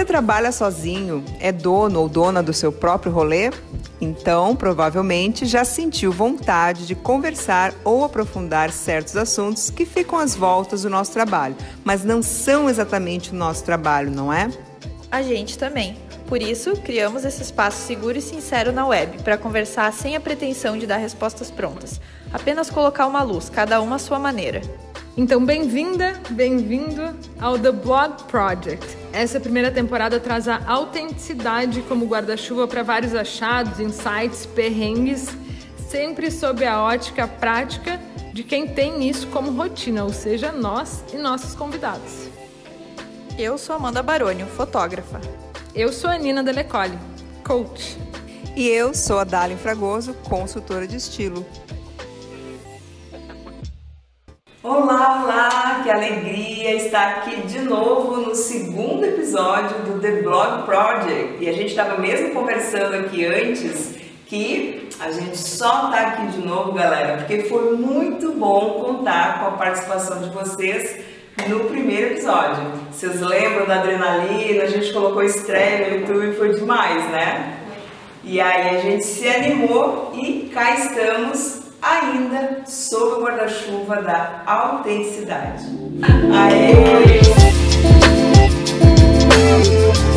Você trabalha sozinho? É dono ou dona do seu próprio rolê? Então, provavelmente já sentiu vontade de conversar ou aprofundar certos assuntos que ficam às voltas do nosso trabalho, mas não são exatamente o nosso trabalho, não é? A gente também. Por isso, criamos esse espaço seguro e sincero na web para conversar sem a pretensão de dar respostas prontas. Apenas colocar uma luz, cada uma à sua maneira. Então, bem-vinda, bem-vindo ao The Blog Project. Essa primeira temporada traz a autenticidade como guarda-chuva para vários achados, insights, perrengues, sempre sob a ótica prática de quem tem isso como rotina, ou seja, nós e nossos convidados. Eu sou Amanda Barônio, fotógrafa. Eu sou a Nina Delecole, coach. E eu sou a Dalin Fragoso, consultora de estilo. Olá, olá! Que alegria estar aqui de novo no segundo episódio do The Blog Project. E a gente estava mesmo conversando aqui antes que a gente só está aqui de novo, galera, porque foi muito bom contar com a participação de vocês no primeiro episódio. Vocês lembram da adrenalina? A gente colocou estreia no YouTube, foi demais, né? E aí a gente se animou e cá estamos ainda sob o guarda-chuva da autenticidade. Aê!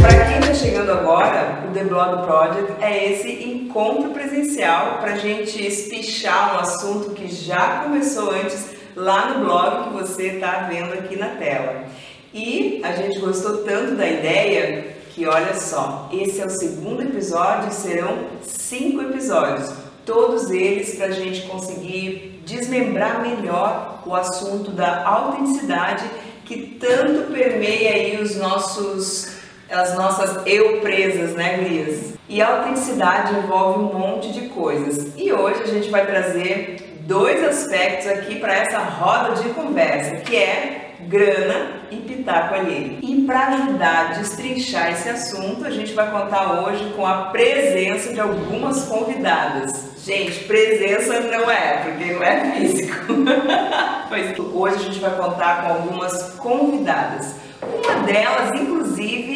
Para quem está chegando agora, o The Blog Project é esse encontro presencial para a gente espichar um assunto que já começou antes lá no blog que você está vendo aqui na tela. E a gente gostou tanto da ideia que, olha só, esse é o segundo episódio e serão cinco episódios todos eles para a gente conseguir desmembrar melhor o assunto da autenticidade que tanto permeia aí os nossos as nossas eu presas, né, Gurias? E a autenticidade envolve um monte de coisas. E hoje a gente vai trazer dois aspectos aqui para essa roda de conversa, que é grana e pitaco alheio. E para ajudar a destrinchar esse assunto, a gente vai contar hoje com a presença de algumas convidadas. Gente, presença não é, porque não é físico. Mas hoje a gente vai contar com algumas convidadas. Uma delas, inclusive,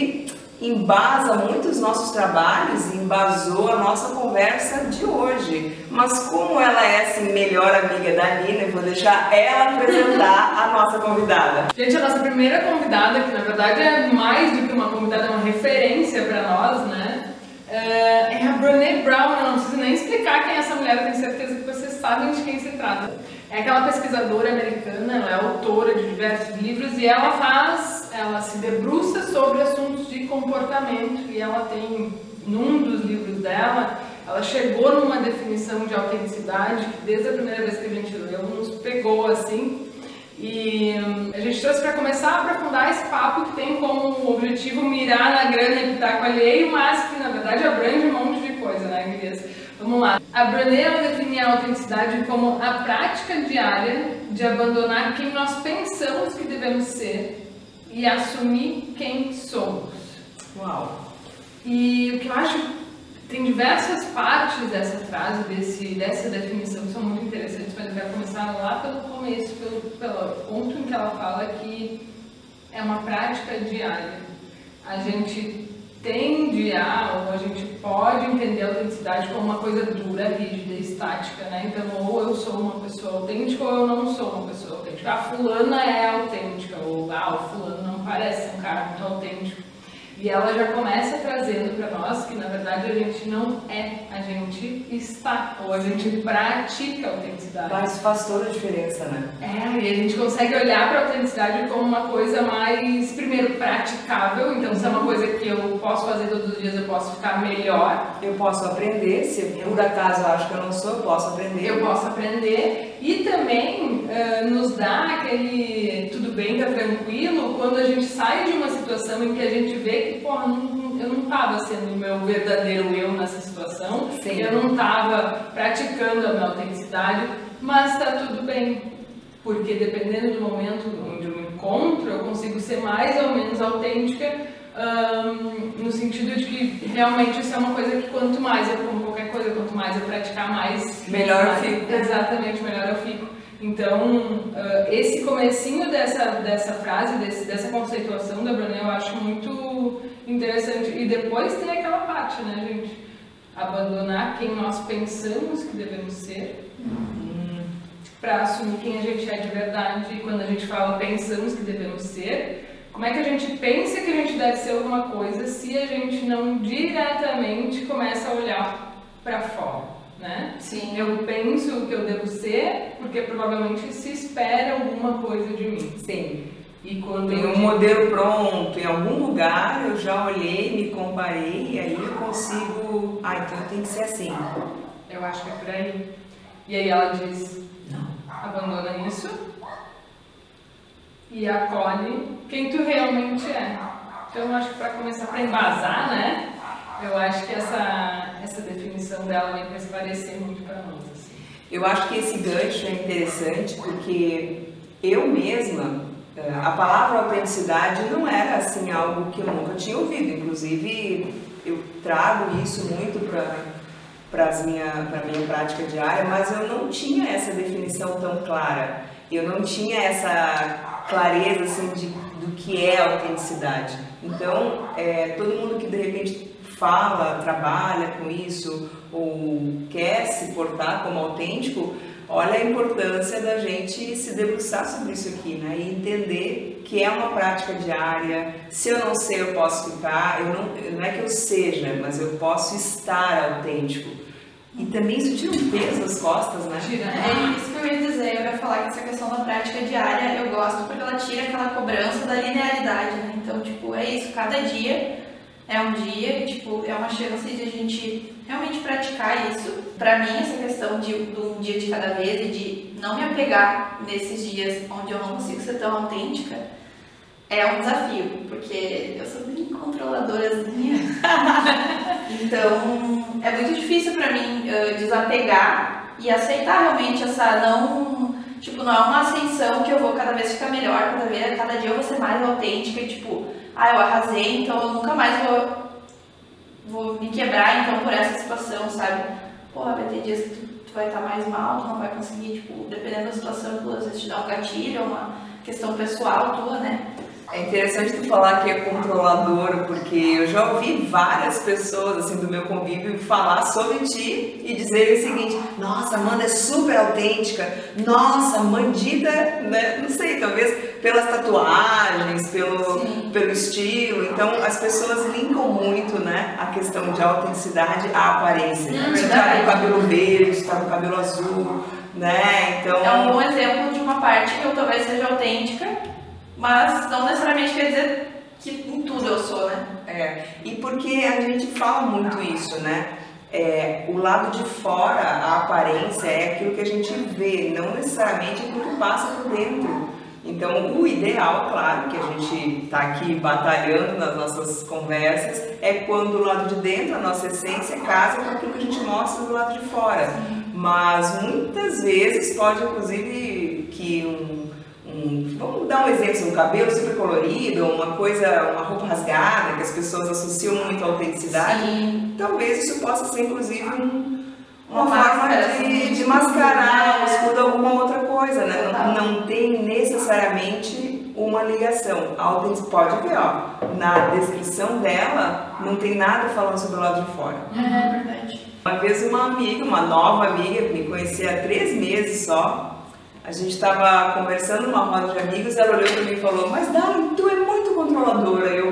embasa muito os nossos trabalhos e embasou a nossa conversa de hoje. Mas como ela é assim, melhor amiga da Nina, eu vou deixar ela apresentar a nossa convidada. Gente, a nossa primeira convidada, que na verdade é mais do que uma convidada, é uma referência para nós, né? É, é a Brené Brown, eu não preciso nem explicar quem é essa mulher, eu tenho certeza que vocês sabem de quem se trata. É aquela pesquisadora americana, ela é autora de diversos livros e ela faz, ela se debruça sobre assuntos de comportamento e ela tem, num dos livros dela, ela chegou numa definição de autenticidade que desde a primeira vez que a gente leu nos pegou assim e hum, a gente trouxe para começar a aprofundar esse papo que tem como objetivo mirar na grana e pitaco alheio, mas que na verdade abrange um monte de coisa, né? Vamos lá. A Brené define a autenticidade como a prática diária de abandonar quem nós pensamos que devemos ser e assumir quem somos. Uau! E o que eu acho tem diversas partes dessa frase, desse, dessa definição que são muito interessantes, mas eu quero começar lá pelo começo, pelo, pelo ponto em que ela fala que é uma prática diária. A gente tende a, ou a gente pode entender a autenticidade como uma coisa dura, rígida, estática, né? Então, ou eu sou uma pessoa autêntica ou eu não sou uma pessoa autêntica. A fulana é autêntica, ou ah, o fulano não parece um cara muito autêntico. E ela já começa trazendo para nós que na verdade a gente não é, a gente está, ou a gente pratica a autenticidade. Mas faz toda a diferença, né? É, e a gente consegue olhar para a autenticidade como uma coisa mais, primeiro, praticável. Então, se é uma coisa que eu posso fazer todos os dias, eu posso ficar melhor. Eu posso aprender, se por acaso eu acho que eu não sou, eu posso aprender. Eu posso aprender. E também uh, nos dá aquele tudo bem, tá tranquilo, quando a gente sai de uma situação em que a gente vê que, porra, não, eu não estava sendo o meu verdadeiro eu nessa situação, Sim. eu não estava praticando a minha autenticidade, mas está tudo bem, porque dependendo do momento onde eu me encontro, eu consigo ser mais ou menos autêntica, um, no sentido de que realmente isso é uma coisa que quanto mais eu como qualquer coisa, quanto mais eu praticar, mais... Melhor mais, eu fico. Exatamente, melhor eu fico. Então, uh, esse comecinho dessa, dessa frase, desse, dessa conceituação da Brené, eu acho muito interessante. E depois tem aquela parte, né, gente? Abandonar quem nós pensamos que devemos ser. Para assumir quem a gente é de verdade. E quando a gente fala pensamos que devemos ser, como é que a gente pensa que a gente deve ser alguma coisa se a gente não diretamente começa a olhar para fora? Né? Sim. Eu penso o que eu devo ser porque provavelmente se espera alguma coisa de mim. Sim. E quando Tem um modelo pronto em algum lugar, eu já olhei, me comparei e aí eu consigo. Ah, então tem que ser assim. Eu acho que é por aí. E aí ela diz, Não. abandona isso e acolhe quem tu realmente é. Então acho que para começar para embasar, né? Eu acho que essa, essa definição dela para esclarecer muito para nós. Assim. Eu acho que esse gancho é interessante porque eu mesma, eh, a palavra autenticidade não era assim algo que eu nunca tinha ouvido. Inclusive, eu trago isso muito para a minha, pra minha prática diária, mas eu não tinha essa definição tão clara. Eu não tinha essa clareza assim, de, do que é autenticidade. Então, é, todo mundo que de repente fala, trabalha com isso ou quer se portar como autêntico, olha a importância da gente se debruçar sobre isso aqui, né? E entender que é uma prática diária. Se eu não sei, eu posso ficar. Eu não, não é que eu seja, mas eu posso estar autêntico. E também isso tira um peso das costas, né? Tira? É isso que eu ia dizer, eu ia falar que essa questão da prática diária eu gosto porque ela tira aquela cobrança da linearidade, né? Então, tipo, é isso, cada dia é um dia, tipo, é uma chance de a gente realmente praticar isso. Pra mim, essa questão de, de um dia de cada vez e de não me apegar nesses dias onde eu não consigo ser tão autêntica é um desafio, porque eu sou bem controladorazinha. então, é muito difícil pra mim uh, desapegar e aceitar realmente essa não. Tipo, não é uma ascensão que eu vou cada vez ficar melhor, cada, vez, cada dia eu vou ser mais autêntica e tipo, ah, eu arrasei, então eu nunca mais vou, vou me quebrar então por essa situação, sabe? Porra, vai ter dias que tu, tu vai estar mais mal, tu não vai conseguir, tipo, dependendo da situação, tu às vezes te dá um gatilho, uma questão pessoal tua, né? É interessante tu falar que é controladora, porque eu já ouvi várias pessoas assim do meu convívio falar sobre ti e dizer o seguinte: Nossa, Amanda é super autêntica. Nossa, Mandita, né? Não sei, talvez pelas tatuagens, pelo, pelo estilo. Então as pessoas linkam muito, né, a questão de autenticidade à aparência. Hum, Se tá verdade. com o cabelo verde, se tá com o cabelo azul, né? Então É um bom exemplo de uma parte que eu talvez seja autêntica, mas não necessariamente quer dizer que em tudo eu sou, né? É, e porque a gente fala muito isso, né? É, o lado de fora, a aparência, é aquilo que a gente vê, não necessariamente aquilo que passa por dentro. Então, o ideal, claro, que a gente está aqui batalhando nas nossas conversas, é quando o lado de dentro, a nossa essência, casa com aquilo que a gente mostra do lado de fora. Mas muitas vezes pode, inclusive, que um um, vamos dar um exemplo, um cabelo super colorido, uma coisa, uma roupa rasgada, que as pessoas associam muito à autenticidade, Sim. talvez isso possa ser inclusive um- uma, Uma forma máscara, de, assim, de mascarar, né? um escudo alguma outra coisa, né? Não, não tem necessariamente uma ligação. A autenticidade pode ver, ó, na descrição dela não tem nada falando sobre o lado de fora. É verdade. Uma vez uma amiga, uma nova amiga, me conhecia há três meses só. A gente estava conversando numa roda de amigos, ela olhou para mim e falou: Mas Dani, tu é muito controladora. Eu,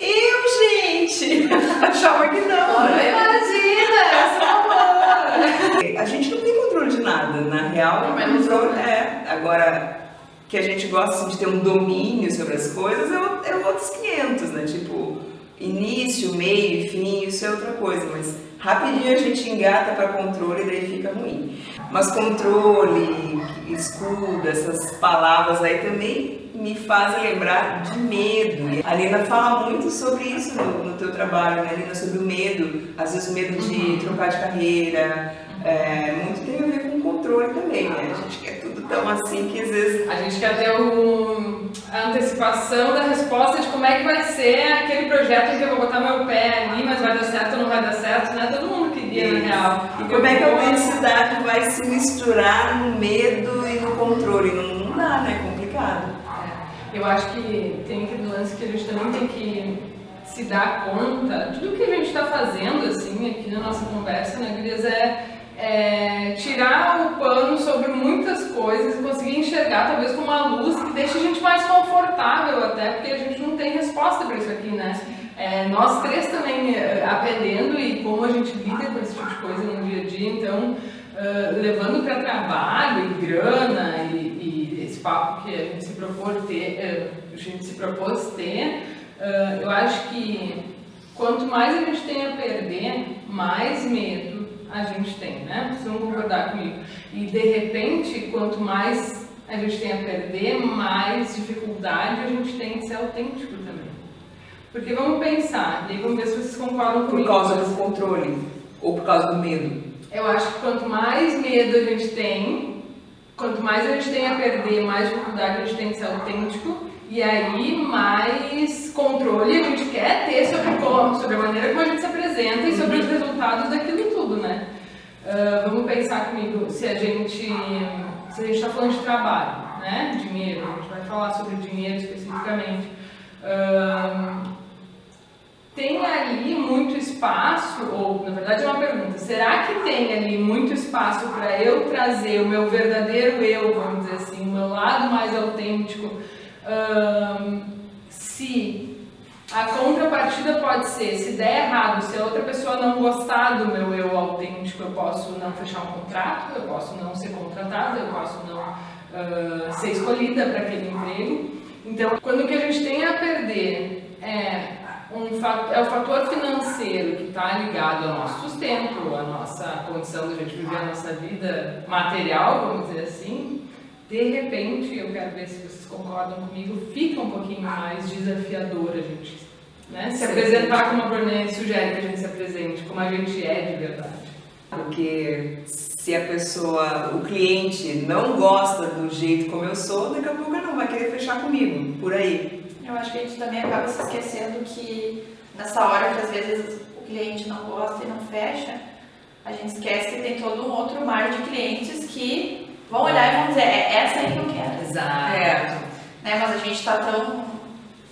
eu, gente! Achava que não. né? Imagina, eu sou amor. A gente não tem controle de nada, na real. Não, mas controle é. Agora, que a gente gosta assim, de ter um domínio sobre as coisas é, o- é outros 500, né? Tipo, início, meio fim, isso é outra coisa, mas rapidinho a gente engata para controle e daí fica ruim. Mas controle, escudo, essas palavras aí também me fazem lembrar de medo. E a Lina fala muito sobre isso no, no teu trabalho, né, Lina? Sobre o medo, às vezes o medo de trocar de carreira, é, muito tem a ver com controle também, né? A gente quer tudo tão assim que às vezes A gente quer ter um, a antecipação da resposta de como é que vai ser aquele projeto em que eu vou botar meu pé ali, mas vai dar certo ou não vai dar certo, né? Todo mundo na real. E como é que a autenticidade vai se misturar no medo e no controle? Não, não dá, né? É complicado. Eu acho que tem aquele lance que a gente também tem que se dá conta, tudo que a gente está fazendo assim aqui na nossa conversa, né, Gurias, é, é, tirar o pano sobre muitas coisas e conseguir enxergar talvez com uma luz que deixe a gente mais confortável até, porque a gente não tem resposta para isso aqui, né? É, nós três também é, aprendendo e como a gente lida com esse tipo de coisa no dia a dia, então uh, levando para trabalho e grana e, e, esse papo que a gente se propôs ter, uh, a gente se propôs ter, uh, eu acho que quanto mais a gente tem a perder, mais medo a gente tem, né? Vocês vão concordar comigo. E de repente, quanto mais a gente tem a perder, mais dificuldade a gente tem de ser autêntico. Porque vamos pensar, e vamos ver se vocês concordam comigo. Por causa do controle ou por causa do medo? Eu acho que quanto mais medo a gente tem, quanto mais a gente tem a perder, mais dificuldade a gente tem de ser autêntico. E aí, mais controle a gente quer ter sobre, como, sobre a maneira como a gente se apresenta e sobre os resultados daquilo tudo, né? Uh, vamos pensar comigo se a gente se a gente está falando de trabalho, né? Dinheiro, a gente vai falar sobre dinheiro especificamente. Uh, tem ali muito espaço, ou na verdade é uma pergunta, será que tem ali muito espaço para eu trazer o meu verdadeiro eu, vamos dizer assim, o meu lado mais autêntico, se a contrapartida pode ser, se der errado, se a outra pessoa não gostar do meu eu autêntico, eu posso não fechar um contrato, eu posso não ser contratada, eu posso não uh, ser escolhida para aquele emprego. Então, quando o que a gente tem a perder é um fator, é o fator financeiro que está ligado ao nosso sustento, à nossa condição de a gente viver a nossa vida material, vamos dizer assim, de repente, eu quero ver se vocês concordam comigo, fica um pouquinho mais desafiador a gente né? se apresentar como a Brené sugere que a gente se apresente, como a gente é de verdade. Porque se a pessoa, o cliente não gosta do jeito como eu sou, daqui a pouco não vai querer fechar comigo, por aí. Eu acho que a gente também acaba se esquecendo que nessa hora que às vezes o cliente não gosta e não fecha, a gente esquece que tem todo um outro mar de clientes que vão olhar e vão dizer, é essa aí que eu quero. Exato. É. Né? Mas a gente está tão,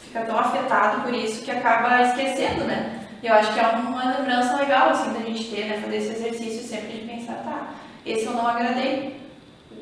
fica tão afetado por isso que acaba esquecendo, né? E eu acho que é uma lembrança legal, assim, da gente ter, né? Fazer esse exercício sempre de pensar, tá, esse eu não agradei.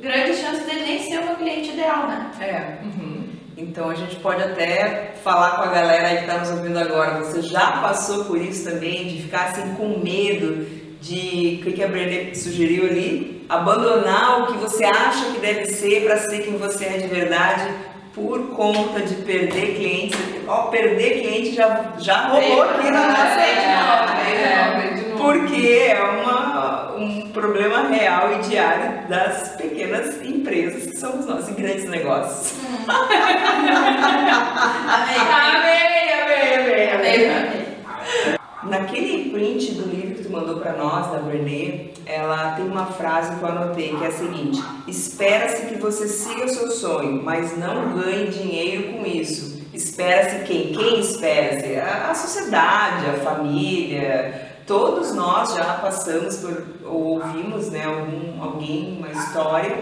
Grande chance dele nem ser o meu cliente ideal, né? É. Uhum. Então a gente pode até falar com a galera aí que está nos ouvindo agora. Você já passou por isso também, de ficar assim com medo de o que a Brené sugeriu ali? Abandonar o que você acha que deve ser para ser quem você é de verdade por conta de perder clientes. Ó, perder cliente já, já rolou aqui na nossa é, Porque é uma, um problema real e diário das pequenas empresas que somos nós, em grandes negócios. amém, amém, amém, amém, amém. Naquele print do livro que tu mandou para nós, da Brené, ela tem uma frase que eu anotei que é a seguinte: Espera-se que você siga o seu sonho, mas não ganhe dinheiro com isso. Espera-se quem? Quem espera-se? A, a sociedade, a família. Todos nós já passamos por, ou ouvimos né, algum, alguém, uma história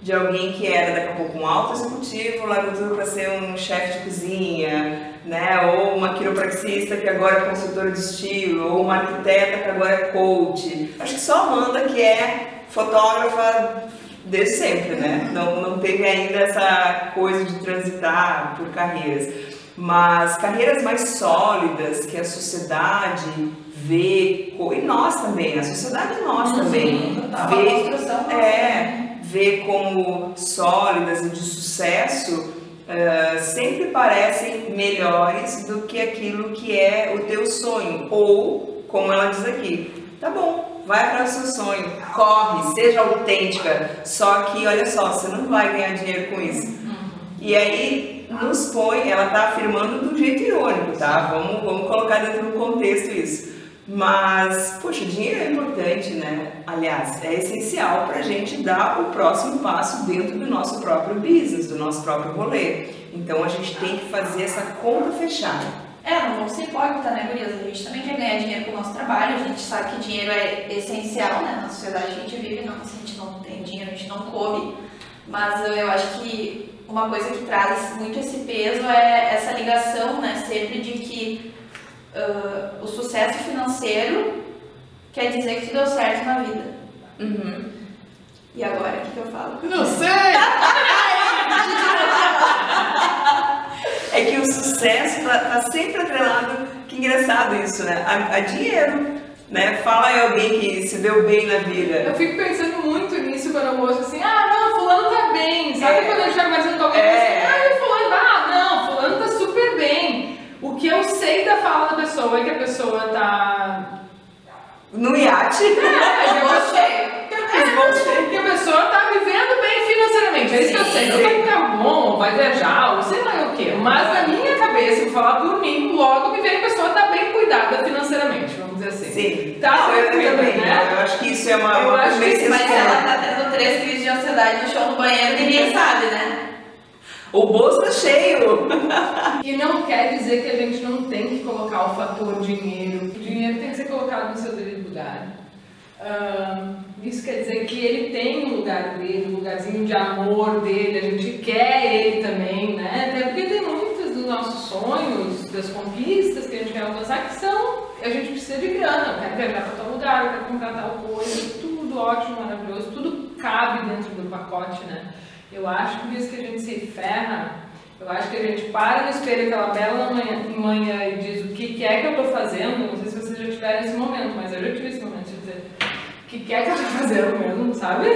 de alguém que era daqui a pouco um alto executivo, largou tudo para ser um chefe de cozinha, né? Ou uma quiropraxista que agora é consultora de estilo, ou uma arquiteta que agora é coach. Acho que só Amanda que é fotógrafa desde sempre, né? Não, não teve ainda essa coisa de transitar por carreiras. Mas carreiras mais sólidas que a sociedade vê, e nós também, a sociedade nós também, vê, é, vê como sólidas e de sucesso, uh, sempre parecem melhores do que aquilo que é o teu sonho. Ou, como ela diz aqui, tá bom, vai para o seu sonho, corre, seja autêntica, só que olha só, você não vai ganhar dinheiro com isso. E aí nos põe, ela está afirmando de um jeito irônico, tá? Vamos, vamos colocar dentro do contexto isso. Mas, poxa, dinheiro é importante, né? Aliás, é essencial para a gente dar o próximo passo dentro do nosso próprio business, do nosso próprio rolê. Então a gente tem que fazer essa conta fechada. É, não vamos ser hipócritas, né, Gurias? A gente também quer ganhar dinheiro com o nosso trabalho, a gente sabe que dinheiro é essencial, né? Na sociedade que a gente vive, não, se a gente não tem dinheiro, a gente não come. Mas eu acho que uma coisa que traz muito esse peso é essa ligação, né, sempre de que uh, o sucesso financeiro quer dizer que tu deu certo na vida. Uhum. E agora, o que, que eu falo? Não sei! É que o sucesso tá, tá sempre atrelado, que engraçado isso, né? A, a dinheiro, né? Fala em alguém que se deu bem na vida. Eu fico pensando muito nisso quando eu mostro assim, ah, não, fulano tá bem. Sabe É. quando gente tá conversando com alguém É. assim, ah, fulano, ah, não, fulano tá super bem. O que eu sei da fala da pessoa é que a pessoa tá. No iate, É, a pessoa- você. que a pessoa tá vivendo bem financeiramente. É isso que eu sei. Não vai ficar bom, vai viajar, ou sei lá o quê. Mas na minha cabeça, vou falar por mim, logo me vem a pessoa tá bem cuidada financeiramente, vamos dizer assim. Sim. Tá Não, eu, eu também. né? Eu acho que isso é uma, Eu acho que sim, Mas ela tá tendo três crises de ansiedade no chão do banheiro, ninguém sabe, né? O bolso tá cheio. E não quer dizer que a gente não tem que colocar o fator dinheiro. O dinheiro tem que ser colocado no seu devido lugar. Ahn, isso quer dizer que ele tem o lugar dele, o lugarzinho de amor dele, a gente quer ele também, né? Até porque tem muitos dos nossos sonhos, das conquistas que a gente quer alcançar, que são. A gente precisa de grana, eu quero viajar para tal lugar, eu quero comprar tal coisa, tudo ótimo, maravilhoso, tudo cabe dentro do pacote, né? Eu acho que isso que a gente se ferra, eu acho que a gente para no espelho aquela bela manhã, manhã e diz o que, que é que eu tô fazendo, não sei se vocês já tiveram esse momento, mas eu já tive esse momento de dizer o que, que é que eu tô fazendo mesmo, sabe?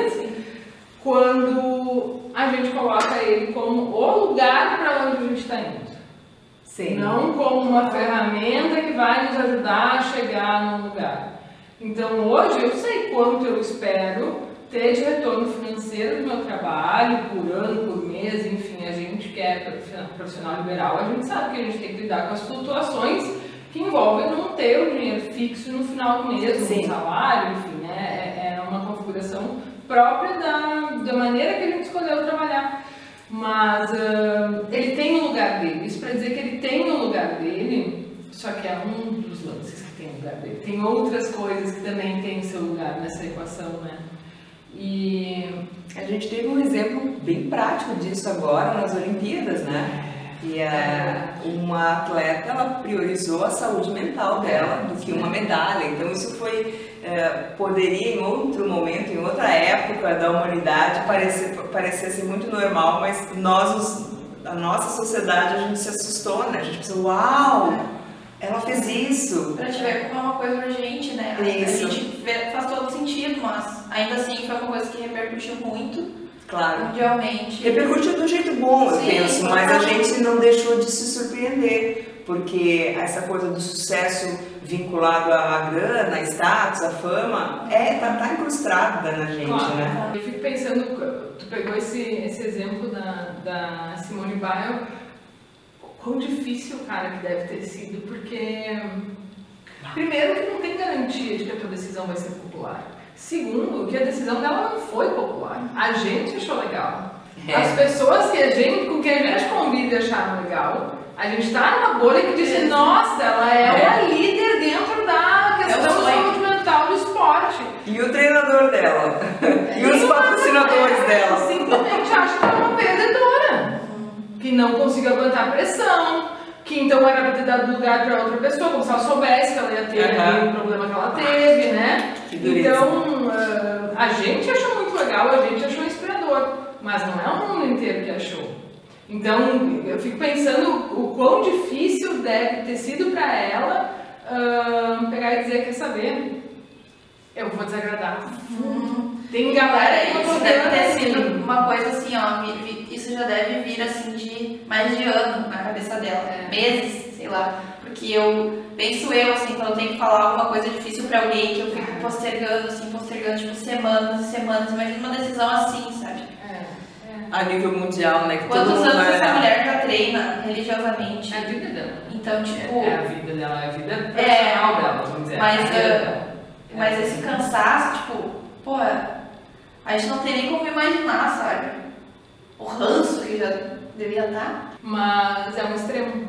Quando a gente coloca ele como o lugar para onde a gente está indo. Sim. Não como uma ferramenta que vai nos ajudar a chegar num lugar. Então hoje eu sei quanto eu espero ter de retorno financeiro do meu trabalho, por ano, por mês, enfim, a gente que é profi- profissional liberal, a gente sabe que a gente tem que lidar com as flutuações que envolvem não ter o dinheiro fixo no final do mês, Sim. um salário, enfim, né? É, é uma configuração própria da, da maneira que a gente escolheu trabalhar. Mas ah, ele tem o lugar dele. Isso para dizer que ele tem o lugar dele, só que é um dos lances que tem o lugar dele. Tem outras coisas que também têm seu lugar nessa equação, né? E A gente teve um exemplo bem prático disso agora nas Olimpíadas, né? E é, uma atleta ela priorizou a saúde mental dela do que uma medalha. Então isso foi é, poderia em outro momento, em outra época da humanidade parecer ser muito normal, mas nós os- a nossa sociedade a gente se assustou, né? A gente pensou, uau, ela fez isso. Pra te ver como é uma coisa urgente, né? Isso. A gente vê, faz todo sentido, mas ainda assim foi uma coisa que repercutiu muito Claro. mundialmente. Repercutiu de um jeito bom, eu Sim, penso, mas a gente não deixou de se surpreender, porque essa coisa do sucesso vinculado à grana, status, à fama, é, tá, tá incrustada na gente, Claro. né? Eu fico pensando, tu pegou esse, esse exemplo da, da Simone Biles, quão difícil, cara, que deve ter sido, porque primeiro que não tem garantia de que a tua decisão vai ser popular. Segundo, que a decisão dela não foi popular. A gente achou legal. É. As pessoas que a gente, com quem a gente convive acharam legal. A gente tá numa bolha que disse, É. nossa, ela é, É. uma líder dentro da questão É da saúde mental do esporte. E o treinador dela, e os patrocinadores dela. Simplesmente acha que Que não conseguiu aguentar a pressão. Que então era pra ter dado lugar pra outra pessoa, como se ela soubesse que ela ia ter ali o problema que ela teve, né? Que. Então, ah, a gente achou muito legal, a gente achou inspirador. Mas não é o mundo inteiro que achou. Então, eu fico pensando o quão difícil deve ter sido pra ela ah, pegar e dizer, quer saber? Eu vou desagradar. Tem galera que não isso deve ter sido uma coisa assim, ó, isso já deve vir assim mais de ano na cabeça dela, É. meses, sei lá, porque eu penso eu assim, quando eu tenho que falar alguma coisa difícil pra alguém que eu fico postergando, assim, postergando tipo semanas e semanas, imagina uma decisão assim, sabe? É, é. A nível mundial, né? Que todo Quantos mundo anos vai essa mulher já treina religiosamente? É a vida dela. Então, tipo, É, é a vida dela, é a vida profissional dela, vamos dizer. mas, é ah. Mas esse cansaço, tipo, pô, a gente não tem nem como imaginar, sabe? O ranço que já devia estar. Mas é um extremo,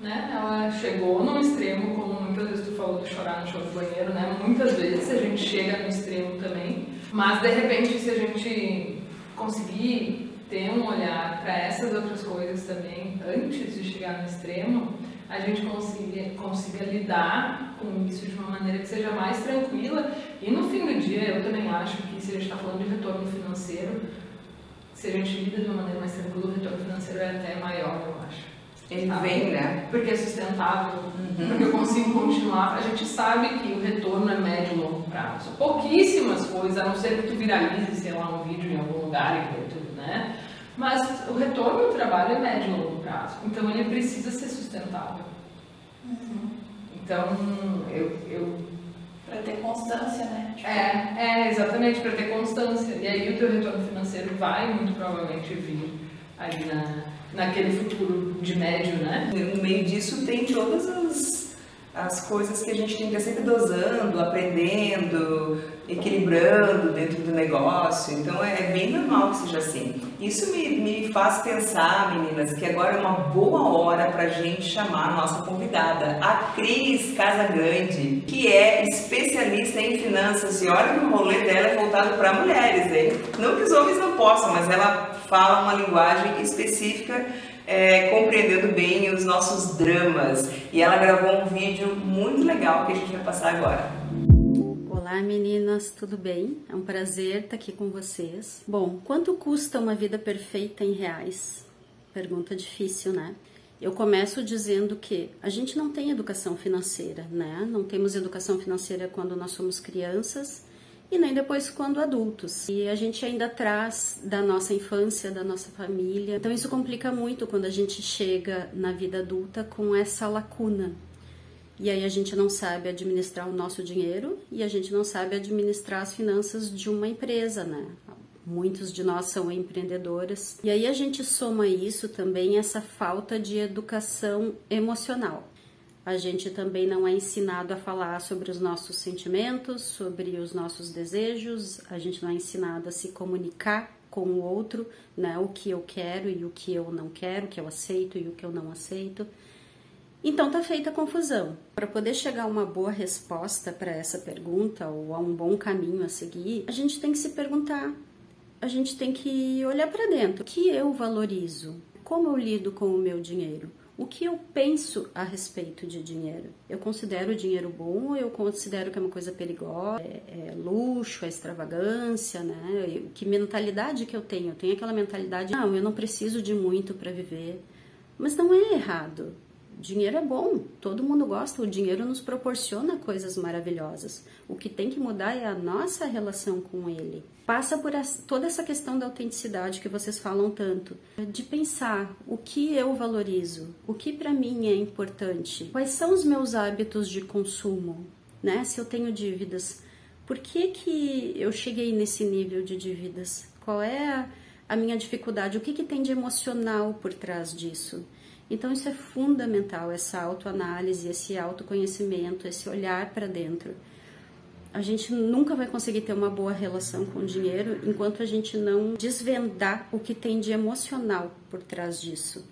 né? Ela chegou num extremo, como muitas vezes tu falou de chorar no chão do banheiro, né? Muitas vezes a gente chega no extremo também. Mas de repente, se a gente conseguir ter um olhar para essas outras coisas também, antes de chegar no extremo, a gente consiga, consiga lidar com isso de uma maneira que seja mais tranquila. E no fim do dia, eu também acho que se a gente está falando de retorno financeiro, se a gente lida de uma maneira mais tranquila, o retorno financeiro é até maior, eu acho. Ele vem, né? Porque é sustentável, uhum. porque eu consigo continuar. A gente sabe que o retorno é médio e longo prazo. Pouquíssimas coisas, a não ser que tu viralize, sei lá, um vídeo em algum lugar e tudo, né? Mas o retorno do trabalho é médio e longo prazo. Então ele precisa ser sustentável. Uhum. Então, eu, eu para ter constância, né? Tipo... É, é, exatamente, para ter constância. E aí o teu retorno financeiro vai muito provavelmente vir ali na, naquele futuro de médio, né? No meio disso tem todas as, as coisas que a gente tem que estar sempre dosando, aprendendo, equilibrando dentro do negócio. Então é bem normal que seja assim. Isso me, me faz pensar, meninas, que agora é uma boa hora para a gente chamar a nossa convidada, a Cris Casagrande, que é especialista em finanças. E olha que o rolê dela é voltado para mulheres, hein? Não que os homens não possam, mas ela fala uma linguagem específica é, compreendendo bem os nossos dramas. E ela gravou um vídeo muito legal que a gente vai passar agora. Olá meninas, tudo bem? É um prazer estar aqui com vocês. Bom, quanto custa uma vida perfeita em reais? Pergunta difícil, né? Eu começo dizendo que a gente não tem educação financeira, né? Não temos educação financeira quando nós somos crianças e nem depois quando adultos. E a gente ainda traz da nossa infância, da nossa família. Então isso complica muito quando a gente chega na vida adulta com essa lacuna e aí a gente não sabe administrar o nosso dinheiro e a gente não sabe administrar as finanças de uma empresa, né? Muitos de nós são empreendedoras. E aí a gente soma isso também essa falta de educação emocional. A gente também não é ensinado a falar sobre os nossos sentimentos, sobre os nossos desejos, a gente não é ensinado a se comunicar com o outro, né? O que eu quero e o que eu não quero, o que eu aceito e o que eu não aceito. Então tá feita a confusão. Para poder chegar a uma boa resposta para essa pergunta ou a um bom caminho a seguir, a gente tem que se perguntar, a gente tem que olhar para dentro. O que eu valorizo? Como eu lido com o meu dinheiro? O que eu penso a respeito de dinheiro? Eu considero o dinheiro bom ou eu considero que é uma coisa perigosa? É, é luxo, é extravagância, né? Que mentalidade que eu tenho? Eu tenho aquela mentalidade, não, eu não preciso de muito para viver. Mas não é errado. Dinheiro é bom, todo mundo gosta, o dinheiro nos proporciona coisas maravilhosas. O que tem que mudar é a nossa relação com ele. Passa por toda essa questão da autenticidade que vocês falam tanto, de pensar o que eu valorizo, o que para mim é importante, quais são os meus hábitos de consumo, né? Se eu tenho dívidas, por que que eu cheguei nesse nível de dívidas? Qual é a, minha dificuldade? O que que tem de emocional por trás disso? Então isso é fundamental, essa autoanálise, esse autoconhecimento, esse olhar para dentro. A gente nunca vai conseguir ter uma boa relação com o dinheiro enquanto a gente não desvendar o que tem de emocional por trás disso.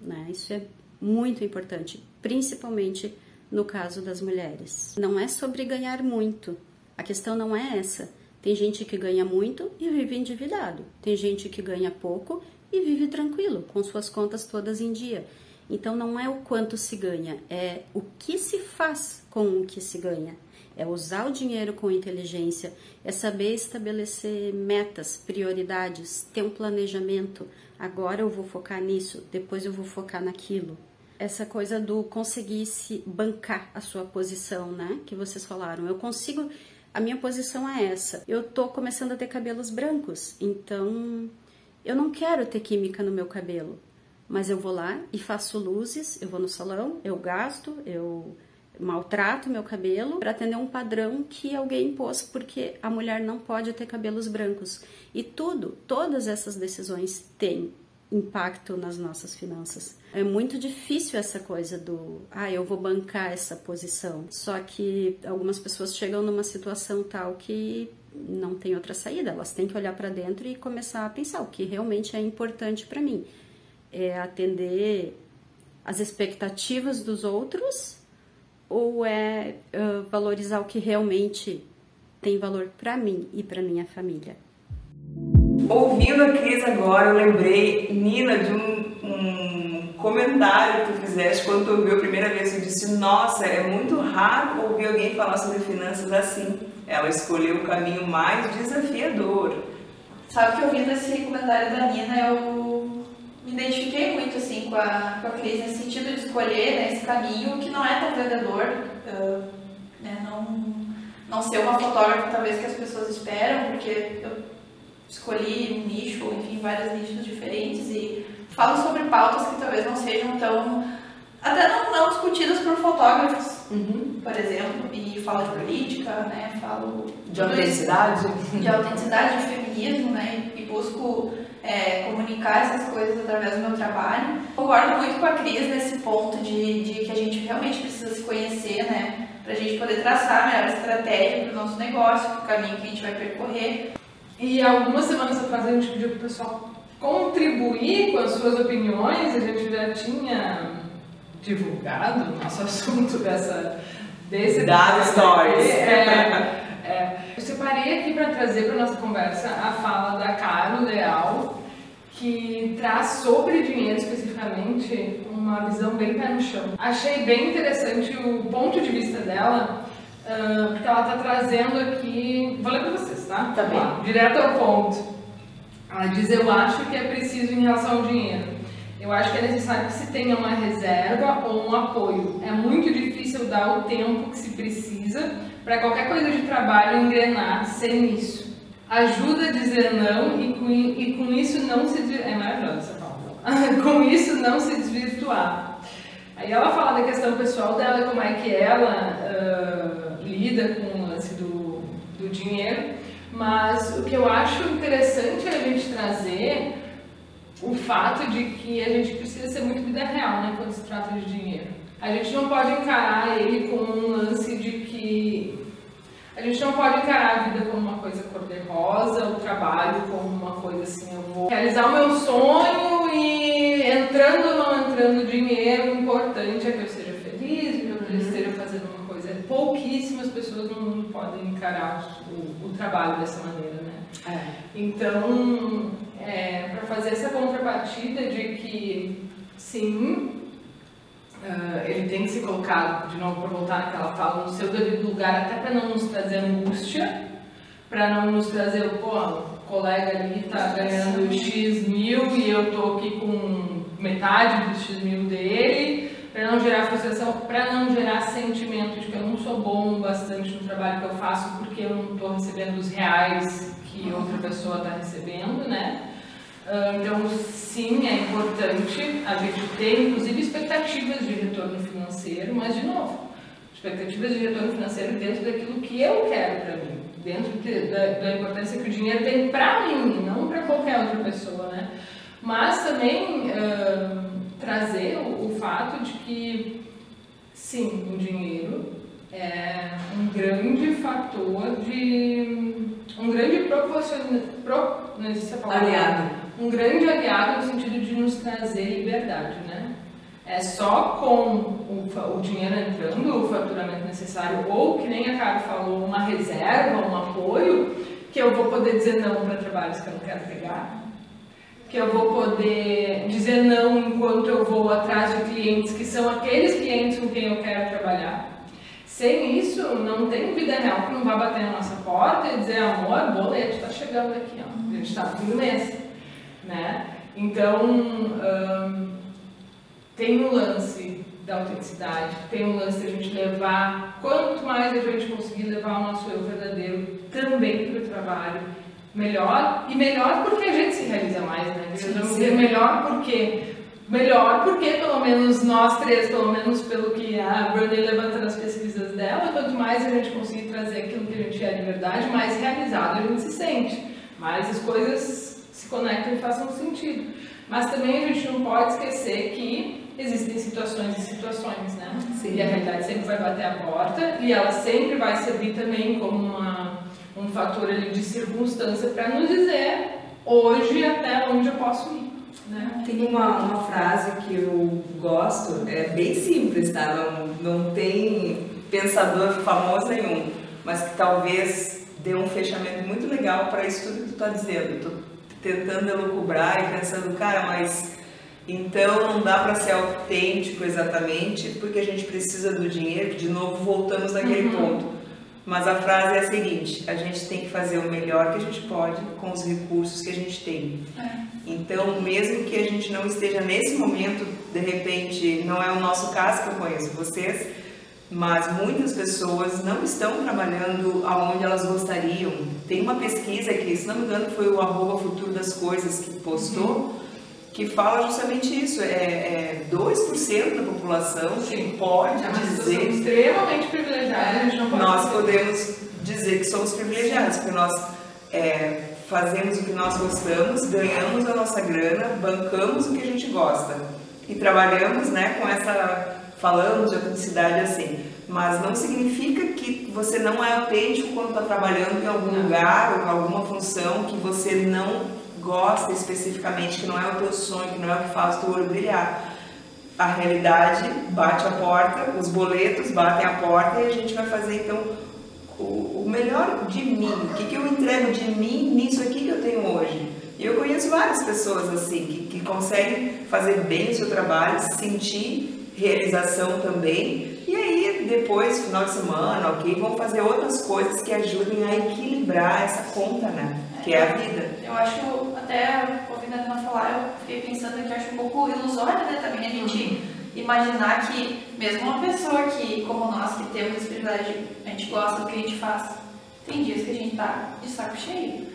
Né? Isso é muito importante, principalmente no caso das mulheres. Não é sobre ganhar muito, a questão não é essa. Tem gente que ganha muito e vive endividado, tem gente que ganha pouco e vive tranquilo, com suas contas todas em dia. Então não é o quanto se ganha, é o que se faz com o que se ganha. É usar o dinheiro com inteligência, é saber estabelecer metas, prioridades, ter um planejamento. Agora eu vou focar nisso, depois eu vou focar naquilo. Essa coisa do conseguir se bancar a sua posição, né? Que vocês falaram. Eu consigo. A minha posição é essa. Eu tô começando a ter cabelos brancos, então eu não quero ter química no meu cabelo, mas eu vou lá e faço luzes, eu vou no salão, eu gasto, eu maltrato meu cabelo para atender um padrão que alguém impôs porque a mulher não pode ter cabelos brancos. E tudo, todas essas decisões têm impacto nas nossas finanças. É muito difícil essa coisa do, ah, eu vou bancar essa posição. Só que algumas pessoas chegam numa situação tal que não tem outra saída, elas têm que olhar para dentro e começar a pensar o que realmente é importante para mim. É atender as expectativas dos outros ou é uh, valorizar o que realmente tem valor para mim e para minha família? Ouvindo a Cris agora, eu lembrei, Nina, de um, um comentário que tu fizeste quando tu ouviu a primeira vez. Tu disse: Nossa, é muito raro ouvir alguém falar sobre finanças assim. Ela escolheu o caminho mais desafiador. Sabe que ouvindo esse comentário da Nina, eu me identifiquei muito assim com a, com a Cris nesse sentido de escolher né, esse caminho que não é tão vendedor, uh, né, não, não ser uma fotógrafa talvez que as pessoas esperam, porque eu escolhi um nicho, enfim, vários nichos diferentes e falo sobre pautas que talvez não sejam tão até não, não discutidas por fotógrafos, uhum. por exemplo, e falo de política, né, falo de autenticidade, de autenticidade, de feminismo, né, e busco é, comunicar essas coisas através do meu trabalho. Concordo muito com a Cris nesse ponto de, de que a gente realmente precisa se conhecer, né, para a gente poder traçar a melhor estratégia para o nosso negócio, o caminho que a gente vai percorrer. E algumas semanas atrás a gente pediu para o pessoal contribuir com as suas opiniões, a gente já tinha divulgado o nosso assunto dessa desse Dado Stories. É, é, eu separei aqui para trazer para nossa conversa a fala da Carol Leal, que traz sobre dinheiro especificamente uma visão bem pé no chão. Achei bem interessante o ponto de vista dela, uh, porque ela está trazendo aqui. Vou ler para vocês, tá? Tá bem. Direto ao ponto. Ela diz: Eu acho que é preciso em relação ao dinheiro eu acho que é necessário que se tenha uma reserva ou um apoio. É muito difícil dar o tempo que se precisa para qualquer coisa de trabalho engrenar sem isso. Ajuda a dizer não e com, e com isso não se é maravilhosa essa palavra. com isso não se desvirtuar. Aí ela fala da questão pessoal dela, como é que ela uh, lida com o lance do, do dinheiro, mas o que eu acho interessante a gente trazer o fato de que a gente precisa ser muito vida real, né, quando se trata de dinheiro. A gente não pode encarar ele como um lance de que a gente não pode encarar a vida como uma coisa cor-de-rosa, o trabalho como uma coisa assim, eu vou realizar o meu sonho e entrando ou não entrando dinheiro, o importante é que eu seja feliz, que eu uhum. esteja fazendo uma coisa. No mundo podem encarar o, o trabalho dessa maneira, né? É. Então, é, para fazer essa contrapartida de que, sim, uh, ele tem que ser colocado, de novo, para voltar naquela fala, no seu devido lugar, até para não nos trazer angústia, para não nos trazer, pô, o colega ali está ganhando X mil e eu estou aqui com metade dos X mil dele, para não gerar frustração, para não gerar sentimento de que eu não sou bom bastante no trabalho que eu faço porque eu não estou recebendo os reais que outra pessoa está recebendo, né? Ah, então, sim, é importante a gente ter, inclusive, expectativas de retorno financeiro, mas, de novo, expectativas de retorno financeiro dentro daquilo que eu quero para mim, dentro de, da, da, importância que o dinheiro tem para mim, não para qualquer outra pessoa, né? Mas também uh, trazer o, o fato de que, sim, o dinheiro é um grande fator de. um grande proporcion, pro, não se é aliado. Um grande aliado no sentido de nos trazer liberdade, né? É só com o, o dinheiro entrando, o faturamento necessário, ou que nem a Cara falou, uma reserva, um apoio, que eu vou poder dizer não para trabalhos que eu não quero pegar, que eu vou poder dizer não enquanto eu vou atrás de clientes que são aqueles clientes com quem eu quero trabalhar. Sem isso, não tem vida real que não vai bater na nossa porta e dizer, amor, boleto está chegando aqui, ó. a gente está no mês. Né? Então, hum, tem um lance da autenticidade, tem um lance da gente levar, quanto mais a gente conseguir levar o nosso eu verdadeiro também para o trabalho, melhor, e melhor porque a gente se realiza mais, né? Sim, sim. melhor porque melhor, porque pelo menos nós três, pelo menos pelo que a Bernie levanta nas pesquisas dela, quanto mais a gente conseguir trazer aquilo que a gente é de verdade, mais realizado a gente se sente, mais as coisas se conectam e façam sentido. Mas também a gente não pode esquecer que existem situações e situações, né? Sim. E a realidade sempre vai bater a porta e ela sempre vai servir também como uma, um fator ali de circunstância para nos dizer hoje até onde eu posso ir. Né? Tem uma, uma frase que eu gosto, é bem simples, tá? Não, não tem pensador famoso nenhum, mas que talvez dê um fechamento muito legal para isso tudo que tu está dizendo. Tô tentando elucubrar e pensando, cara, mas Então não dá para ser autêntico exatamente, porque a gente precisa do dinheiro, de novo voltamos naquele uhum. ponto. Mas a frase é a seguinte: a gente tem que fazer o melhor que a gente pode com os recursos que a gente tem. É. Então, mesmo que a gente não esteja nesse momento, de repente, não é o nosso caso que eu conheço vocês, mas muitas pessoas não estão trabalhando aonde elas gostariam. Tem uma pesquisa que, se não me engano, foi o arroba futuro das coisas que postou, uhum. que fala justamente isso, é, é 2% da população Sim. que pode é dizer... extremamente privilegiados, é, Nós podemos dizer que somos privilegiados, porque nós é, fazemos o que nós gostamos, ganhamos a nossa grana, bancamos o que a gente gosta e trabalhamos né, com essa falamos de autenticidade assim, mas não significa que você não é autêntico quando está trabalhando em algum lugar ou em alguma função que você não gosta especificamente, que não é o teu sonho, que não é o que faz o teu olho brilhar. A realidade bate a porta, os boletos batem a porta e a gente vai fazer então o, o melhor de mim, o que, que eu entrego de mim nisso aqui que eu tenho hoje. E eu conheço várias pessoas assim que, que conseguem fazer bem o seu trabalho, sentir realização também. E aí, depois, final de semana, ok, vão fazer outras coisas que ajudem a equilibrar essa conta, né? Que é a vida. Eu acho, até ouvindo a falar, eu fiquei pensando que acho um pouco ilusório, né, também a gente imaginar que mesmo uma pessoa que, como nós, que temos esse privilégio, a gente gosta do que a gente faz, tem dias que a gente tá de saco cheio.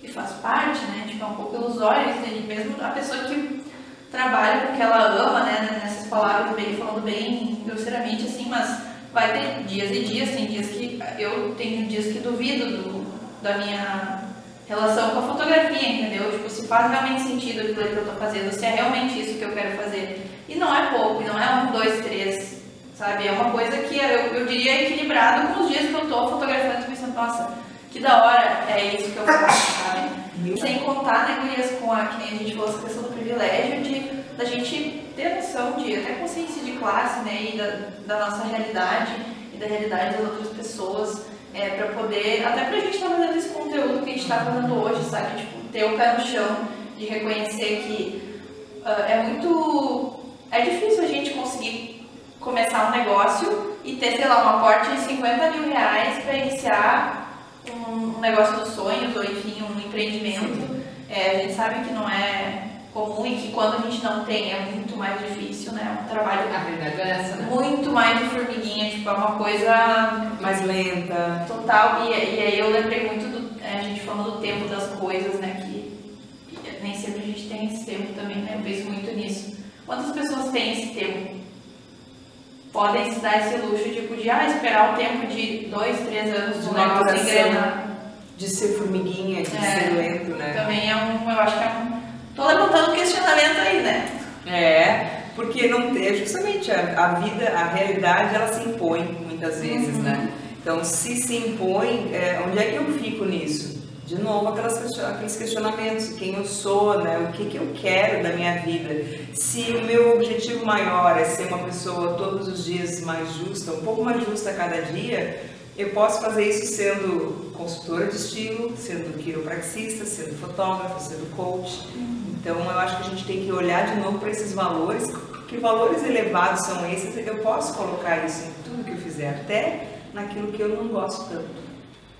E faz parte, né? Tipo, é um pouco ilusório, mesmo a pessoa que trabalha com o que ela ama, né? Nessas palavras, bem, falando bem grosseiramente, assim, mas vai ter dias e dias, tem dias que eu tenho dias que duvido do, da minha relação com a fotografia, entendeu? Tipo, se faz realmente sentido aquilo que eu tô fazendo, se é realmente isso que eu quero fazer. E não é pouco, não é um, dois, três, sabe? É uma coisa que eu, eu diria equilibrado com os dias que eu tô fotografando e pensando, nossa, que da hora é isso que eu faço, sabe? Sem contar, né, Gurias, com a, que a gente falou, essa questão do privilégio de da gente ter noção de até consciência de classe, né, e da, da nossa realidade e da realidade das outras pessoas, é, para poder, até pra gente estar tá fazendo esse conteúdo que a gente está fazendo hoje, sabe? Tipo, ter o pé no chão, de reconhecer que uh, é muito. É difícil a gente conseguir começar um negócio e ter, sei lá, um aporte de 50 mil reais para iniciar um, negócio dos sonhos, ou enfim, um empreendimento. É, a gente sabe que não é comum e que quando a gente não tem é muito mais difícil, né? Um trabalho a verdade é essa, né? muito mais de formiguinha, tipo, é uma coisa mais lenta. Total, e, e aí eu lembrei muito do, é, a gente falando do tempo das coisas, né? Que nem sempre a gente tem esse tempo também, né? Eu penso muito nisso. Quantas pessoas têm esse tempo? Podem se dar esse luxo tipo, de ah, esperar o tempo de dois, três anos de negócio engrenar. De ser formiguinha, de é, ser lento, né? Também é um, eu acho que é um Tô levantando um questionamento aí, né? É, porque não justamente a, a, vida, a realidade, ela se impõe muitas vezes, uhum. né? Então, se se impõe, é, onde é que eu fico nisso? De novo, aquelas, aqueles questionamentos, quem eu sou, né? o que, que eu quero da minha vida. Se o meu objetivo maior é ser uma pessoa todos os dias mais justa, um pouco mais justa a cada dia, eu posso fazer isso sendo consultora de estilo, sendo quiropraxista, sendo fotógrafo, sendo coach. Uhum. Então eu acho que a gente tem que olhar de novo para esses valores, que valores elevados são esses, eu posso colocar isso em tudo que eu fizer, até naquilo que eu não gosto tanto.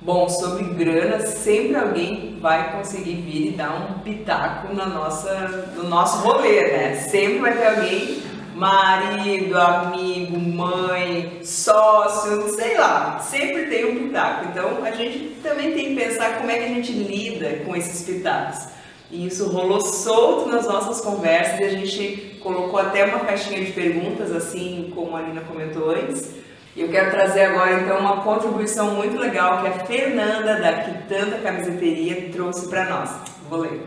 Bom, sobre grana, sempre alguém vai conseguir vir e dar um pitaco na nossa, no nosso rolê, né? Sempre vai ter alguém, marido, amigo, mãe, sócio, sei lá, sempre tem um pitaco. Então a gente também tem que pensar como é que a gente lida com esses pitacos. E isso rolou solto nas nossas conversas e a gente colocou até uma caixinha de perguntas, assim como a Alina comentou antes. E eu quero trazer agora então uma contribuição muito legal que a Fernanda da Quitanda Camiseteria trouxe para nós. Vou ler.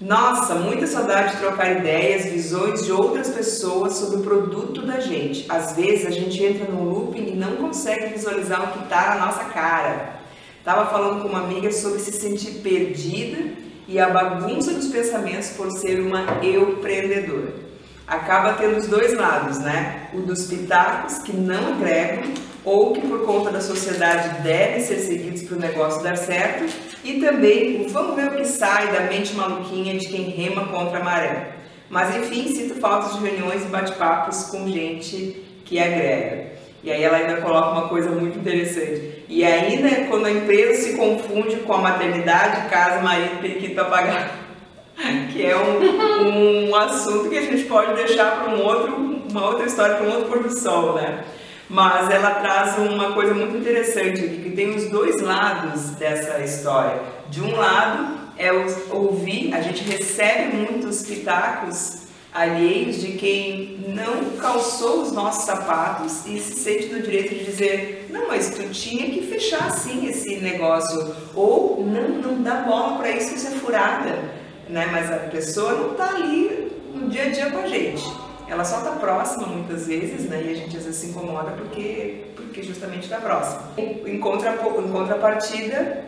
Nossa, muita saudade de trocar ideias, visões de outras pessoas sobre o produto da gente. Às vezes a gente entra no looping e não consegue visualizar o que está na nossa cara. Tava falando com uma amiga sobre se sentir perdida e a bagunça dos pensamentos por ser uma eu empreendedora. Acaba tendo os dois lados, né? O dos pitacos que não agregam ou que por conta da sociedade devem ser seguidos para o negócio dar certo e também o vamos ver o que sai da mente maluquinha de quem rema contra a maré. Mas enfim, sinto falta de reuniões e bate-papos com gente que agrega. E aí ela ainda coloca uma coisa muito interessante. E ainda quando a empresa se confunde com a maternidade, casa, marido, periquito, papagaio, que é um, um assunto que a gente pode deixar para um outro, uma outra história, para um outro pôr do sol, né? Mas ela traz uma coisa muito interessante aqui, que tem os dois lados dessa história. De um lado é ouvir, a gente recebe muitos pitacos alheios de quem não calçou os nossos sapatos e se sente no direito de dizer não, mas tu tinha que fechar assim esse negócio ou não, não dá bola para isso, isso é furada, né? Mas a pessoa não está ali no dia a dia com a gente. Ela só está próxima muitas vezes, né? E a gente às vezes se incomoda porque, porque justamente está próxima. Em, em contrapartida,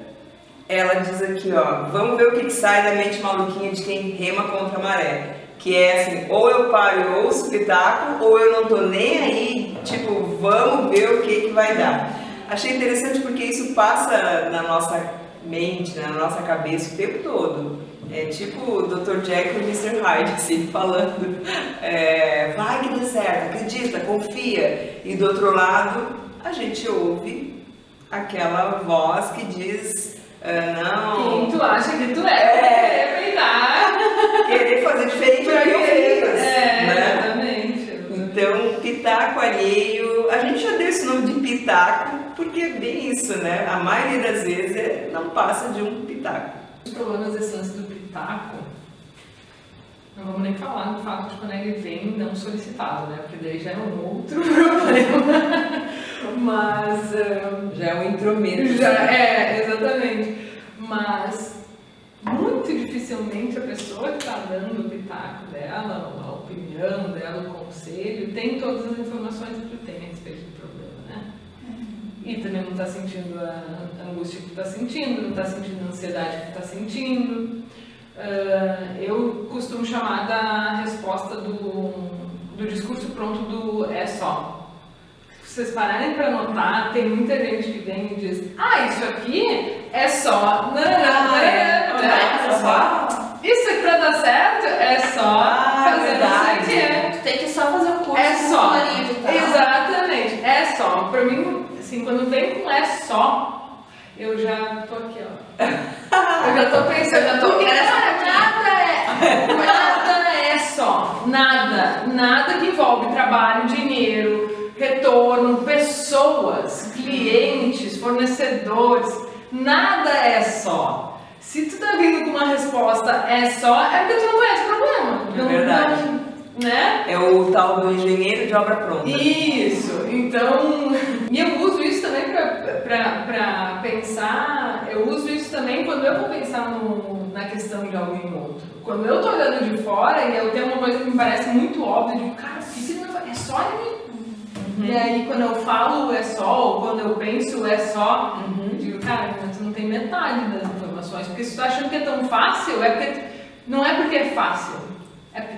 ela diz aqui, ó, vamos ver o que sai da mente maluquinha de quem rema contra a maré que é assim, ou eu paro e ouço espetáculo, ou eu não tô nem aí, tipo, vamos ver o que que vai dar. Achei interessante porque isso passa na nossa mente, na nossa cabeça o tempo todo. É tipo o Dr. Jack e o Mr. Hyde, assim, falando, é, vai que dá certo, acredita, confia. E do outro lado, a gente ouve aquela voz que diz, ah, não... Quem tu acha que tu é? É, é querer fazer diferente do que eu fiz. É, né? exatamente. Então, pitaco alheio, a gente já deu esse nome de pitaco, porque é bem isso, né? A maioria das vezes é, não passa de um pitaco. Os problemas desse lance do pitaco, não vamos nem falar no fato de quando ele vem não solicitado, né? Porque daí já é um outro problema. Mas. Um, já é um intrometo. Já, é, exatamente. Mas muito dificilmente a pessoa que está dando o pitaco dela, a opinião dela, o conselho, tem todas as informações que tu tem a respeito do problema, né? Uhum. E também não está sentindo a angústia que tu está sentindo, não está sentindo a ansiedade que tu está sentindo. Uh, eu costumo chamar da resposta do, do discurso pronto do é só vocês pararem para notar, tem muita gente que vem e diz: Ah, isso aqui é só. Não, não, não, é, não, é só. Isso aqui para dar certo é só ah, fazer verdade. Tu tem que só fazer o curso. É só. Exatamente. É só. Para mim, assim, quando vem com é só, eu já tô aqui, ó. Eu já tô pensando, eu já tô pensando. Nada é. Nada é só. Nada. Nada que envolve trabalho, dinheiro retorno, pessoas, clientes, fornecedores, nada é só. Se tu tá vindo com uma resposta é só, é porque tu não conhece o problema. É verdade. Não, né? É o tal do engenheiro de obra pronta. Isso, então. E eu uso isso também para pensar, eu uso isso também quando eu vou pensar no, na questão de alguém outro. Quando eu tô olhando de fora e eu tenho uma coisa que me parece muito óbvia, de cara, o que ele É só ele Uhum. E aí, quando eu falo é só, ou quando eu penso é só, uhum. digo, cara, tu não tem metade das informações. Porque se tu tá achando que é tão fácil, é porque. Não é porque é fácil.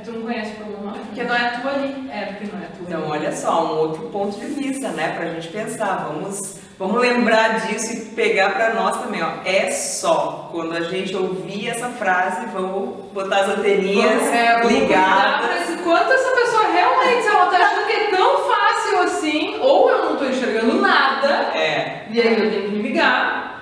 Tu não conhece o problema. É porque não é tu ali. É porque não é tu Então, olha só, um outro ponto de vista, né, pra gente pensar. Vamos, vamos lembrar disso e pegar pra nós também, ó. É só. Quando a gente ouvir essa frase, vamos botar as anteninhas vamos, é, ligadas. Enquanto essa pessoa realmente, ela tá achando que é tão fácil assim, ou eu não tô enxergando nada, é. e aí eu tenho que me ligar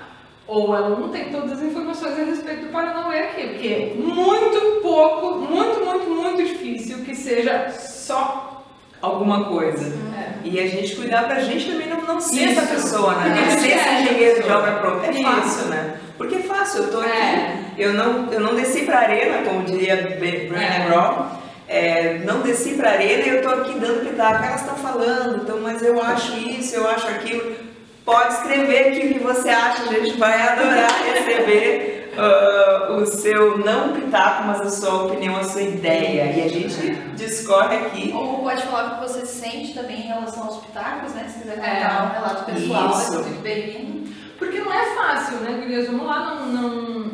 ou ela não tem todas as informações a respeito do Paranauê aqui, porque é muito pouco, muito, muito, muito difícil que seja só alguma coisa. É. E a gente cuidar pra gente também não, não ser Isso. essa pessoa, né? Não ser esse engenheiro de obra pronta. É fácil, né? Porque é fácil, eu tô aqui, é. eu, não, eu não desci pra arena, como diria Brené é. Brown, é, não desci pra arena e eu tô aqui dando pitaco, elas estão falando, então, mas eu acho isso, eu acho aquilo. Pode escrever aqui o que você acha, a gente vai adorar receber uh, o seu não pitaco, mas a sua opinião, a sua ideia. E a gente discorre aqui. Ou pode falar o que você sente também em relação aos pitacos, né? Se quiser contar é. um relato pessoal, Isso. é muito bem-vindo. Porque não é fácil, né, Gurias? Vamos lá, não, não,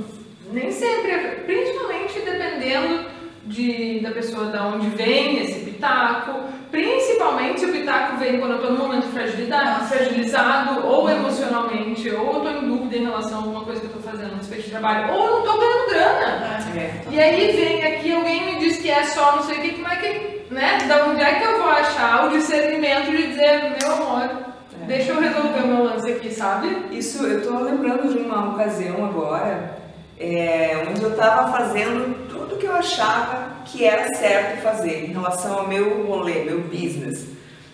nem sempre, principalmente dependendo de, da pessoa de onde vem esse pitaco, principalmente se o pitaco vem quando eu tô num momento de fragilidade, fragilizado, ou emocionalmente, ou eu tô em dúvida em relação a alguma coisa que eu tô fazendo no respeito de trabalho, ou eu não tô ganhando grana. É. E aí vem aqui alguém me diz que é só não sei o que, como é que, né? Da onde é que eu vou achar o discernimento de dizer, meu amor, deixa eu resolver o meu lance aqui, sabe? Isso, eu tô lembrando de uma ocasião agora, é, onde eu tava fazendo que eu achava que era certo fazer em relação ao meu rolê, meu business.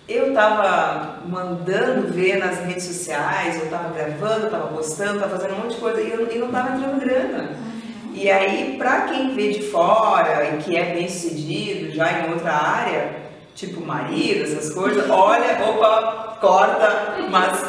Eu tava mandando ver nas redes sociais, eu tava gravando, tava postando, tava fazendo um monte de coisa e, eu, e não tava entrando grana. E aí, pra quem vê de fora e que é bem sucedido já em outra área, tipo marido, essas coisas, olha, opa, corta, mas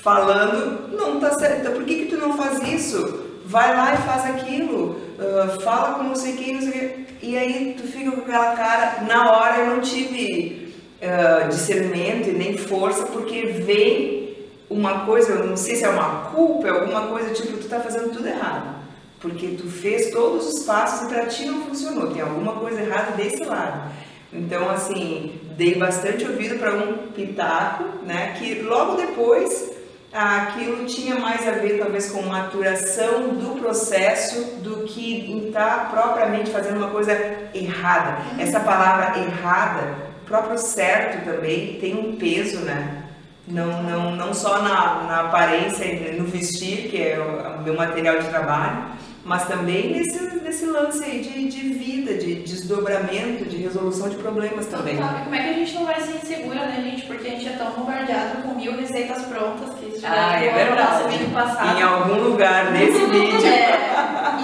falando, não tá certo. Então por que que tu não faz isso? Vai lá e faz aquilo, ah, fala com não sei quem, não sei quem. E aí tu fica com aquela cara, na hora eu não tive ah, discernimento e nem força, porque vem uma coisa, eu não sei se é uma culpa, é alguma coisa tipo, tu tá fazendo tudo errado. Porque tu fez todos os passos e pra ti não funcionou, tem alguma coisa errada desse lado. Então, assim, dei bastante ouvido para um pitaco, né, que logo depois aquilo tinha mais a ver talvez com maturação do processo do que em estar propriamente fazendo uma coisa errada. Essa palavra errada, próprio certo também tem um peso, né? Não, não, não só na, na aparência, no vestir, que é o, o meu material de trabalho, mas também nesse, nesse lance aí de, de vida, de desdobramento, de resolução de problemas também. Total. E como é que a gente não vai ser insegura, né, gente? Porque a gente é tão bombardeado com mil receitas prontas que já Ah, é ficou no verdade. nosso vídeo passado. Em algum lugar nesse vídeo. É,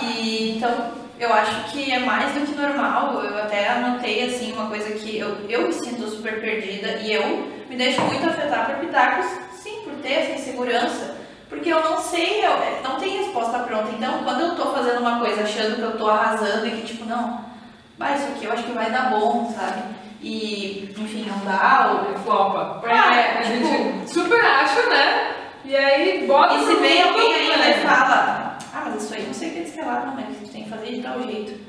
e então eu acho que é mais do que normal. Eu até anotei assim uma coisa que eu, eu me sinto super perdida e eu me deixo muito afetar por pitacos, sim, por ter essa insegurança. Porque eu não sei, eu não tem resposta pronta. Então, quando eu tô fazendo uma coisa achando que eu tô arrasando e que tipo, não, vai, isso aqui eu acho que vai dar bom, sabe? E, enfim, não dá, ou Flopa. Ah, É, a tipo- gente super acha, né? E aí bota E se vem alguém ainda né? e fala, ah, mas isso aí não sei o que diz que é lá, não, mas tem que fazer de tal jeito.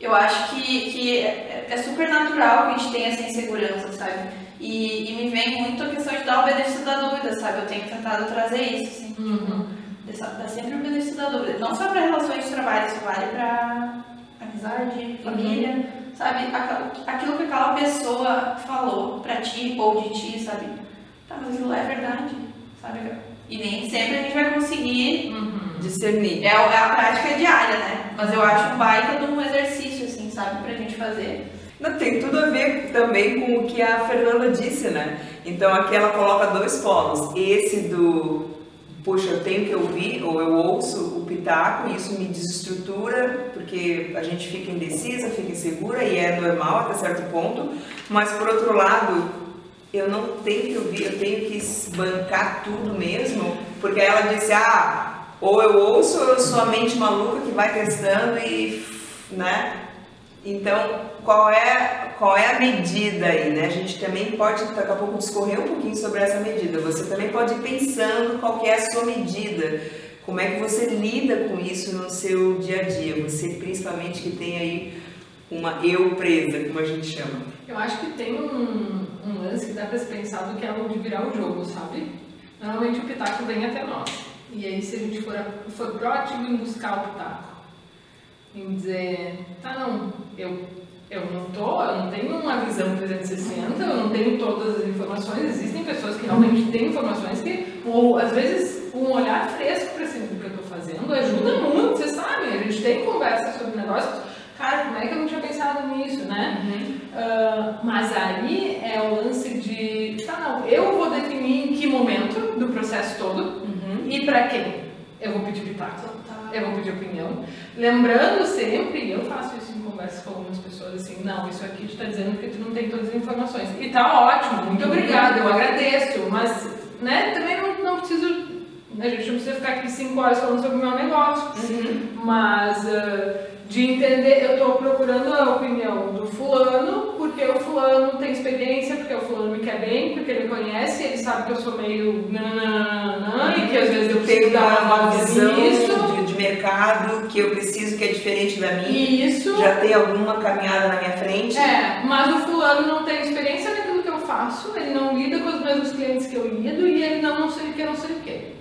Eu acho que, que é, é super natural que a gente tenha essa insegurança, sabe? E, e me vem muito a questão de dar o benefício da dúvida, sabe? Eu tenho tentado trazer isso, assim. Uhum. Dessa- Dar sempre o benefício da dúvida. Não só para relações de trabalho, isso vale para amizade, família, sabe? Aquela- Aquilo que aquela pessoa falou pra ti ou de ti, sabe? Tá, mas aquilo é verdade, sabe? E nem sempre a gente vai conseguir. Discernir. É, a- é a prática diária, né? Mas eu acho um baita de um exercício, assim, sabe? Pra gente fazer. Não, tem tudo a ver também com o que a Fernanda disse, né? Então aqui ela coloca dois polos. Esse do, puxa, eu tenho que ouvir, ou eu ouço o pitaco, e isso me desestrutura, porque a gente fica indecisa, fica insegura, e é normal até certo ponto. Mas por outro lado, eu não tenho que ouvir, eu tenho que bancar tudo mesmo, porque ela disse, ah, ou eu ouço ou eu sou a mente maluca que vai testando e, né? Então, qual é, qual é a medida aí, né? A gente também pode, daqui a pouco, discorrer um pouquinho sobre essa medida. Você também pode ir pensando qual é a sua medida. Como é que você lida com isso no seu dia a dia? Você, principalmente, que tem aí uma eu presa, como a gente chama. Eu acho que tem um, um lance que dá pra se pensar do que é o de virar o jogo, sabe? Normalmente o pitaco vem até nós. E aí se a gente for, for proativo em buscar o pitaco, em dizer, tá não, eu, eu não tô, eu não tenho uma visão 360, eu não tenho todas as informações, existem pessoas que realmente têm informações que, ou às vezes um olhar fresco para cima do que eu tô fazendo ajuda muito, vocês sabem, a gente tem conversa sobre negócios, cara, como é que eu não tinha pensado nisso, né? Ah, mas aí é o lance de, tá não, eu vou definir em que momento do processo todo e pra quem. Eu vou pedir pitaco, eu vou pedir opinião. Lembrando sempre, eu faço isso em conversas com algumas pessoas, assim, não, isso aqui tu tá dizendo porque tu não tem todas as informações. E tá ótimo, muito obrigada, eu agradeço, mas, né, também não, não preciso, a gente não precisa ficar aqui cinco horas falando sobre o meu negócio. Mas ah, de entender, eu estou procurando a opinião do fulano, porque o fulano tem experiência, porque o fulano me quer bem, porque ele conhece, ele sabe que eu sou meio nananana, e que às vezes eu preciso dar uma uma visão nisso. Mercado que eu preciso, que é diferente da minha. Isso. Já tem alguma caminhada na minha frente. É, mas o fulano não tem experiência naquilo que eu faço, ele não lida com os mesmos clientes que eu lido e ele não, não sei o que, não sei o que.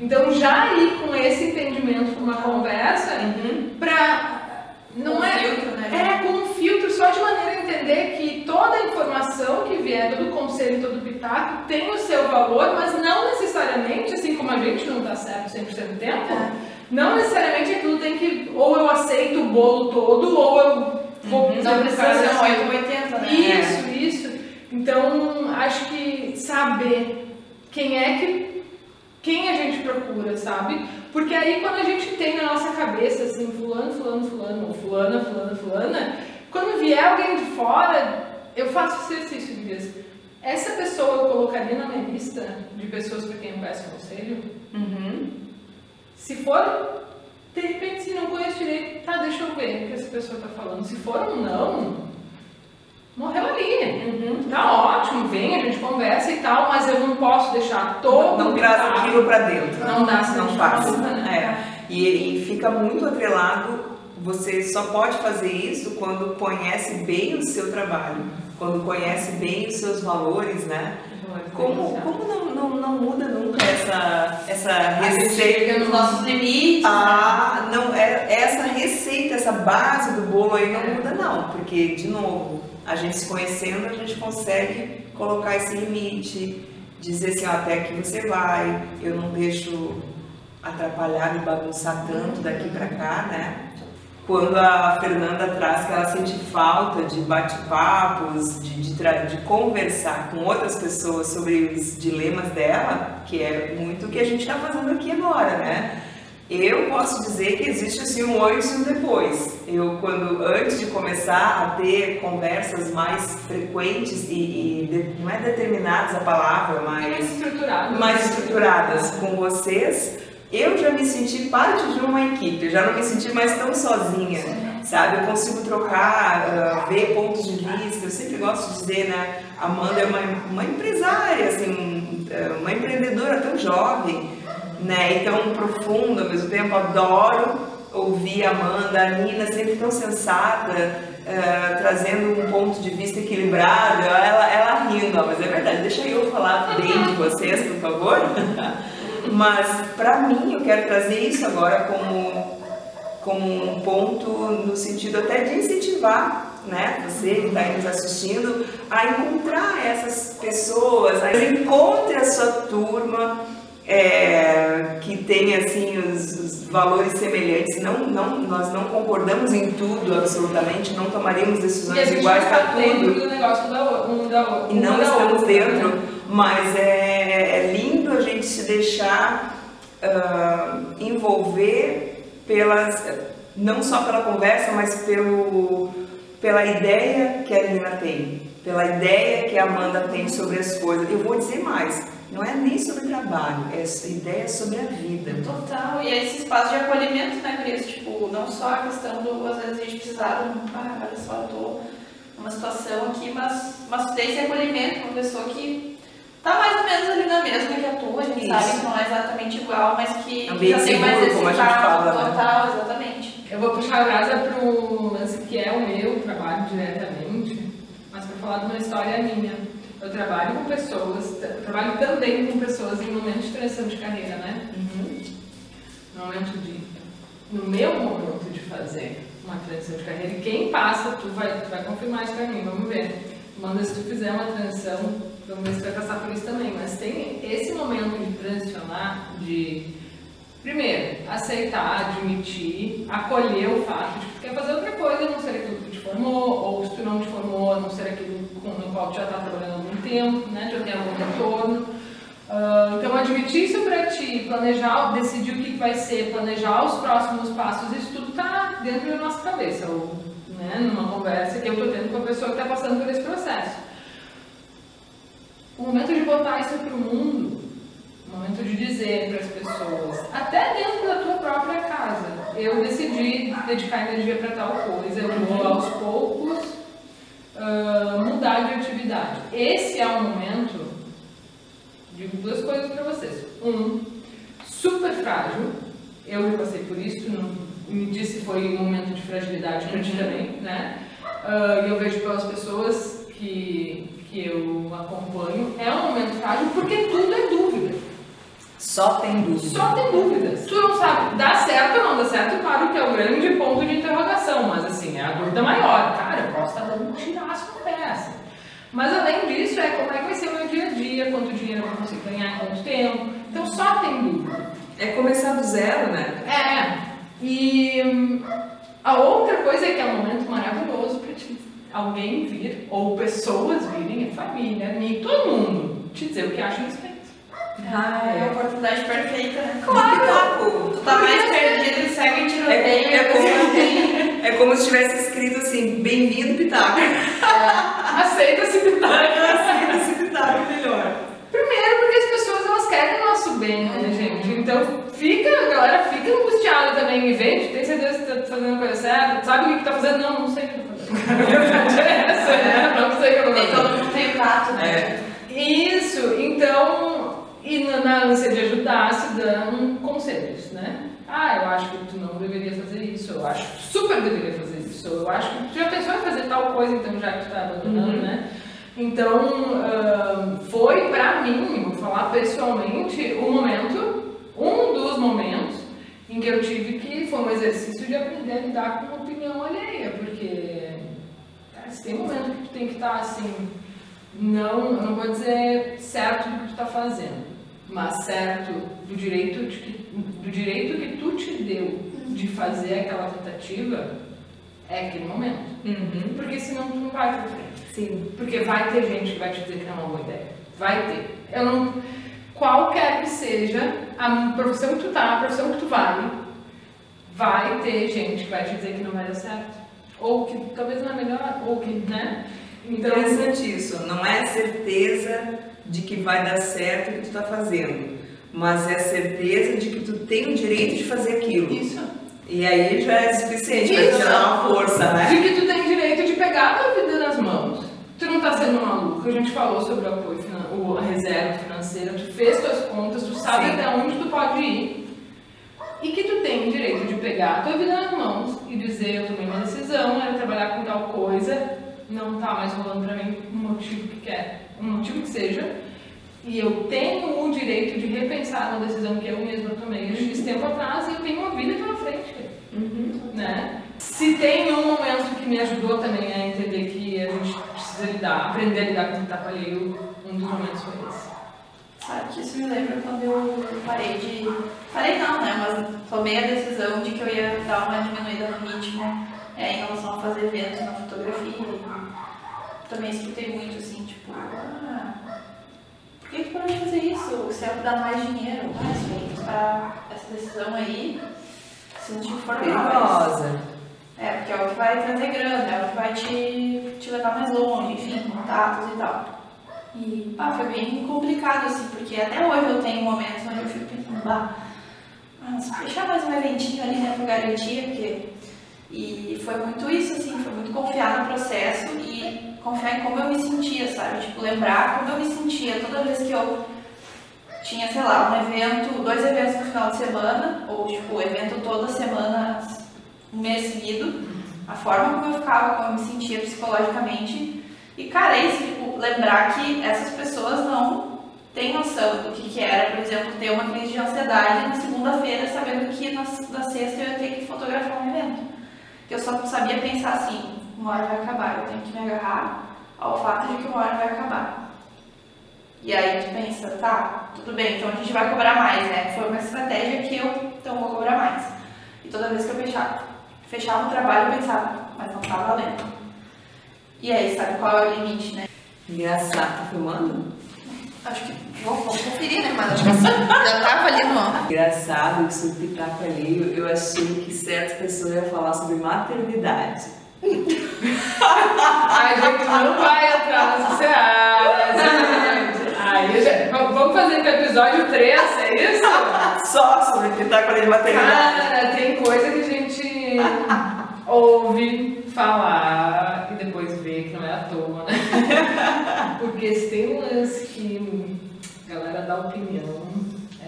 Então já ir com esse entendimento para uma conversa Uhum. pra. Não Com é. filtro, né? É, com um filtro, só de maneira a entender que toda a informação que vier, todo conselho, todo pitaco, tem o seu valor, mas não necessariamente, assim como a gente não tá certo 100% do tempo, É. não necessariamente aquilo tem que. Ou eu aceito o bolo todo, ou eu vou. Não precisa ser um assim. 8 ou 80, né? Isso, isso. Então, acho que saber quem é que. Quem a gente procura, sabe? Porque aí quando a gente tem na nossa cabeça, assim, fulano, fulano, fulano, ou fulana, fulana, fulana, quando vier alguém de fora, eu faço esse exercício de vez. Essa pessoa eu colocaria na minha lista de pessoas para quem eu peço conselho? Uhum. Se for, de repente, se não conheço direito, tá, deixa eu ver o que essa pessoa tá falando. Se for um não, morreu ali. Uhum. Tá ótimo, vem, a gente conversa e tal, mas eu não posso deixar todo Não traz aquilo pra dentro. Não dá, Não faz. É. E, e fica muito atrelado. Você só pode fazer isso quando conhece bem o seu trabalho, quando conhece bem os seus valores, né? Como, como não, não, não muda nunca essa, essa receita? chega Nos no nossos limites. Ah, não, é, essa receita, essa base do bolo aí não muda não, porque, de novo, a gente se conhecendo, a gente consegue colocar esse limite, dizer assim, ó, até aqui você vai, eu não deixo atrapalhar, me bagunçar tanto daqui pra cá, né? Quando a Fernanda traz que ela sente falta de bate-papos, de, de, de conversar com outras pessoas sobre os dilemas dela, que é muito o que a gente está fazendo aqui agora, né? Eu posso dizer que existe assim um antes e um depois. Eu, quando antes de começar a ter conversas mais frequentes e, e de- não é determinadas a palavra, mais mas estruturado. mais estruturadas com vocês, eu já me senti parte de uma equipe, eu já não me senti mais tão sozinha, sabe? Eu consigo trocar, ah, ver pontos de vista, eu sempre gosto de dizer, né? A Amanda é uma, uma empresária, assim, eh, uma empreendedora tão jovem, né? E tão profunda, ao mesmo tempo, adoro ouvir a Amanda, a Nina sempre tão sensata, eh, trazendo um ponto de vista equilibrado, ela, ela rindo, ó, mas é verdade, deixa eu falar bem de vocês, por favor. Mas para mim eu quero trazer isso agora como, como um ponto no sentido até de incentivar né, você que está aí nos assistindo a encontrar essas pessoas, a encontre a sua turma é, que tem assim os, os valores semelhantes. Não, não, nós não concordamos em tudo absolutamente, não tomaríamos a decisões iguais para dentro tudo do negócio da um da outra. e não da estamos outra, dentro, né? mas é, é gente se deixar ah, envolver pelas, não só pela conversa, mas pelo, pela ideia que a Nina tem, pela ideia que a Amanda tem sobre as coisas. Eu vou dizer mais, não é nem sobre trabalho, é ideia sobre a vida. Total, e é esse espaço de acolhimento, né, Cris? Tipo, não só a questão do, às vezes, a gente precisar, de um, ah, olha só, eu tô numa situação aqui, mas, mas ter esse acolhimento, uma pessoa que tá mais ou menos ali na mesma que a tua, a gente Isso. sabe que não é exatamente igual, mas que Ambiente já tem mais esse como a gente fala, né? total, exatamente. Eu vou puxar a brasa para um lance que é o meu trabalho diretamente, mas para falar de uma história minha. Eu trabalho com pessoas, trabalho também com pessoas em momentos de transição de carreira, né? No momento de. No meu momento de fazer uma transição de carreira, e quem passa, tu vai, tu vai confirmar isso pra mim, vamos ver. Manda se tu fizer uma transição, ver se vai passar por isso também. Mas tem esse momento de transicionar, de Primeiro, aceitar, admitir, acolher o fato de que tu quer fazer outra coisa, não ser aquilo que te formou, ou se tu não te formou, não ser aquilo com- no qual tu já está trabalhando há algum tempo, né, já tem algum retorno. Ah, então, admitir isso para ti, planejar, decidir o que vai ser, planejar os próximos passos, isso tudo está dentro da nossa cabeça, ou né, numa conversa que eu estou tendo com a pessoa que está passando por esse processo. O momento de botar isso para o mundo, o momento de dizer para as pessoas, até dentro da tua própria casa, eu decidi dedicar energia para tal coisa, eu vou aos poucos ah, mudar de atividade. Esse é o momento, digo duas coisas para vocês. Um, super frágil, Eu já passei por isso, não, me disse foi um momento de fragilidade para ti também, né? E eu vejo pelas pessoas que, que eu acompanho, é um momento frágil porque tudo é dúvida. Só tem dúvida. Só tem dúvidas. Tu não sabe, dá certo ou não dá certo, claro que é o grande ponto de interrogação, mas assim, é a dúvida maior. Cara, eu posso estar dando um no pé, assim. Mas além disso, é como é que vai ser o meu dia a dia, quanto dinheiro eu vou conseguir ganhar, quanto tempo. Então só tem dúvida. É começar do zero, né? É. E hum, a outra coisa é que é um momento maravilhoso para te alguém vir, ou pessoas virem, a família, amigo, todo mundo, te dizer o que acha a respeito. Ah, é a oportunidade perfeita, né? Claro! Tu tá mais perdido e segue tiroteio. É, é, tem- como, é como se tivesse escrito assim, bem-vindo Pitaco. Aceita-se pitaco. Esse Pitaco melhor. Primeiro porque as pessoas elas querem o nosso bem, né, gente? Então fica, a galera fica angustiada também e vê, tem certeza que tá fazendo a coisa certa, sabe o que tá fazendo? Não, não sei o que tá fazendo. É essa, né? Não sei o que eu tô Nem fazendo. todo mundo tem o tato, né? É. Isso, então, e na, na ânsia de ajudar, se dão conselhos, né? Ah, eu acho que tu não deveria fazer isso, eu acho que super deveria fazer isso, eu acho que tu já pensou em fazer tal coisa, então já que tu tá abandonando, Uhum. né? Então, ahn, foi pra mim, vou falar pessoalmente, o momento, um dos momentos em que eu tive que, foi um exercício de aprender a lidar com a opinião alheia, porque, tem momento que tu tem que estar assim, não, não vou dizer certo do que tu está fazendo, mas certo do direito, de que, do direito que tu te deu de fazer aquela tentativa, é aquele momento. Uhum. Porque senão tu não vai pra frente. Sim. Porque vai ter gente que vai te dizer que não é uma boa ideia. Vai ter. Eu não. Qualquer que seja a profissão que tu tá, a profissão que tu vai, vai ter gente que vai te dizer que não vai dar certo. Ou que talvez não é melhor, ou que, né? Então, Interessante isso. Não é certeza de que vai dar certo o que tu tá fazendo, mas é certeza de que tu tem o direito de fazer aquilo. isso. E aí já é suficiente Isso. te dar uma força, né? De que tu tem direito de pegar a tua vida nas mãos. Tu não tá sendo maluco. A gente falou sobre o apoio, o- a reserva financeira, tu fez tuas contas, tu sabe Sim. até onde tu pode ir. E que tu tem o direito de pegar a tua vida nas mãos e dizer, eu tomei uma decisão, era trabalhar com tal coisa, não tá mais rolando pra mim um motivo que quer, um motivo que seja. E eu tenho o direito de repensar na decisão que eu mesma tomei esse tempo atrás e eu tenho uma vida pela frente. Uhum. né? Se tem um momento que me ajudou também a entender que a gente precisa lidar, aprender a lidar com o que tá alheio, um dos momentos foi esse. Sabe que isso me lembra quando eu parei de. Parei não, né? Mas tomei a decisão de que eu ia dar uma diminuída no ritmo é, em relação a fazer eventos na fotografia. Também escutei muito assim, tipo, ah, por que tu parou de fazer isso? Se é pra dar mais dinheiro, tem que parar essa decisão aí, se não te informar mais. Perigosa. É, porque é o que vai trazer grana, é o que vai te, te levar mais longe, enfim, contatos e tal. E pá, foi bem complicado, assim, porque até hoje eu tenho momentos onde eu fico pensando, bah, ah, se fechar mais um eventinho ali, né, pra garantia, porque. E foi muito isso, assim, foi muito confiar no processo e confiar em como eu me sentia, sabe? Tipo, lembrar como eu me sentia toda vez que eu tinha, sei lá, um evento, dois eventos no final de semana, ou tipo, evento toda semana, um mês seguido, a forma como eu ficava, como eu me sentia psicologicamente. E, cara, é isso, tipo, lembrar que essas pessoas não têm noção do que, que era, por exemplo, ter uma crise de ansiedade na segunda-feira, sabendo que na, na sexta eu ia ter que fotografar um evento. Eu só sabia pensar assim, uma hora vai acabar, eu tenho que me agarrar ao fato de que uma hora vai acabar. E aí tu pensa, tá, tudo bem, então a gente vai cobrar mais, né? Foi uma estratégia que eu, então vou cobrar mais. E toda vez que eu fechava, fechava o trabalho, eu pensava, mas não tá valendo. E aí, sabe qual é o limite, né? Engraçado, tá filmando? Acho que vou, vou conferir, né? Mas acho que já tava ali no. Engraçado que sobre pitaco alheio, eu achei que certas pessoas iam falar sobre maternidade. A gente não vai entrar nessa seara, já- v- vamos fazer pro episódio 3, é isso? Só sobre pitaco alheio de maternidade. Cara, tem coisa que a gente ouve falar e depois vê que não é à toa, né? Porque se tem um lance que a galera dá opinião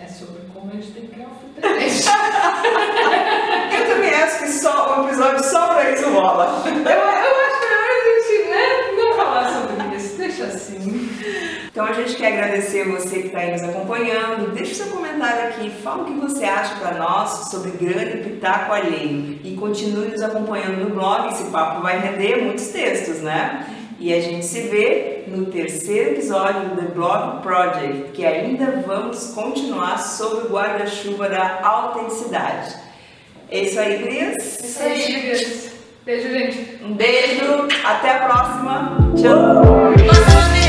é sobre como a gente tem que criar o futebol. eu também acho que só um episódio só pra isso rola. Eu, eu acho melhor a gente né, não falar sobre isso, deixa assim futebol. agradecer você que está aí nos acompanhando. Deixe seu comentário aqui, fala o que você acha para nós sobre grande pitaco alheio e continue nos acompanhando no blog. Esse papo vai render muitos textos, né? E a gente se vê no terceiro episódio do The Blog Project, que ainda vamos continuar sobre o guarda-chuva da autenticidade. É isso aí, Gris? Isso aí, Gris. Beijo, gente. Um beijo, até a próxima. Tchau.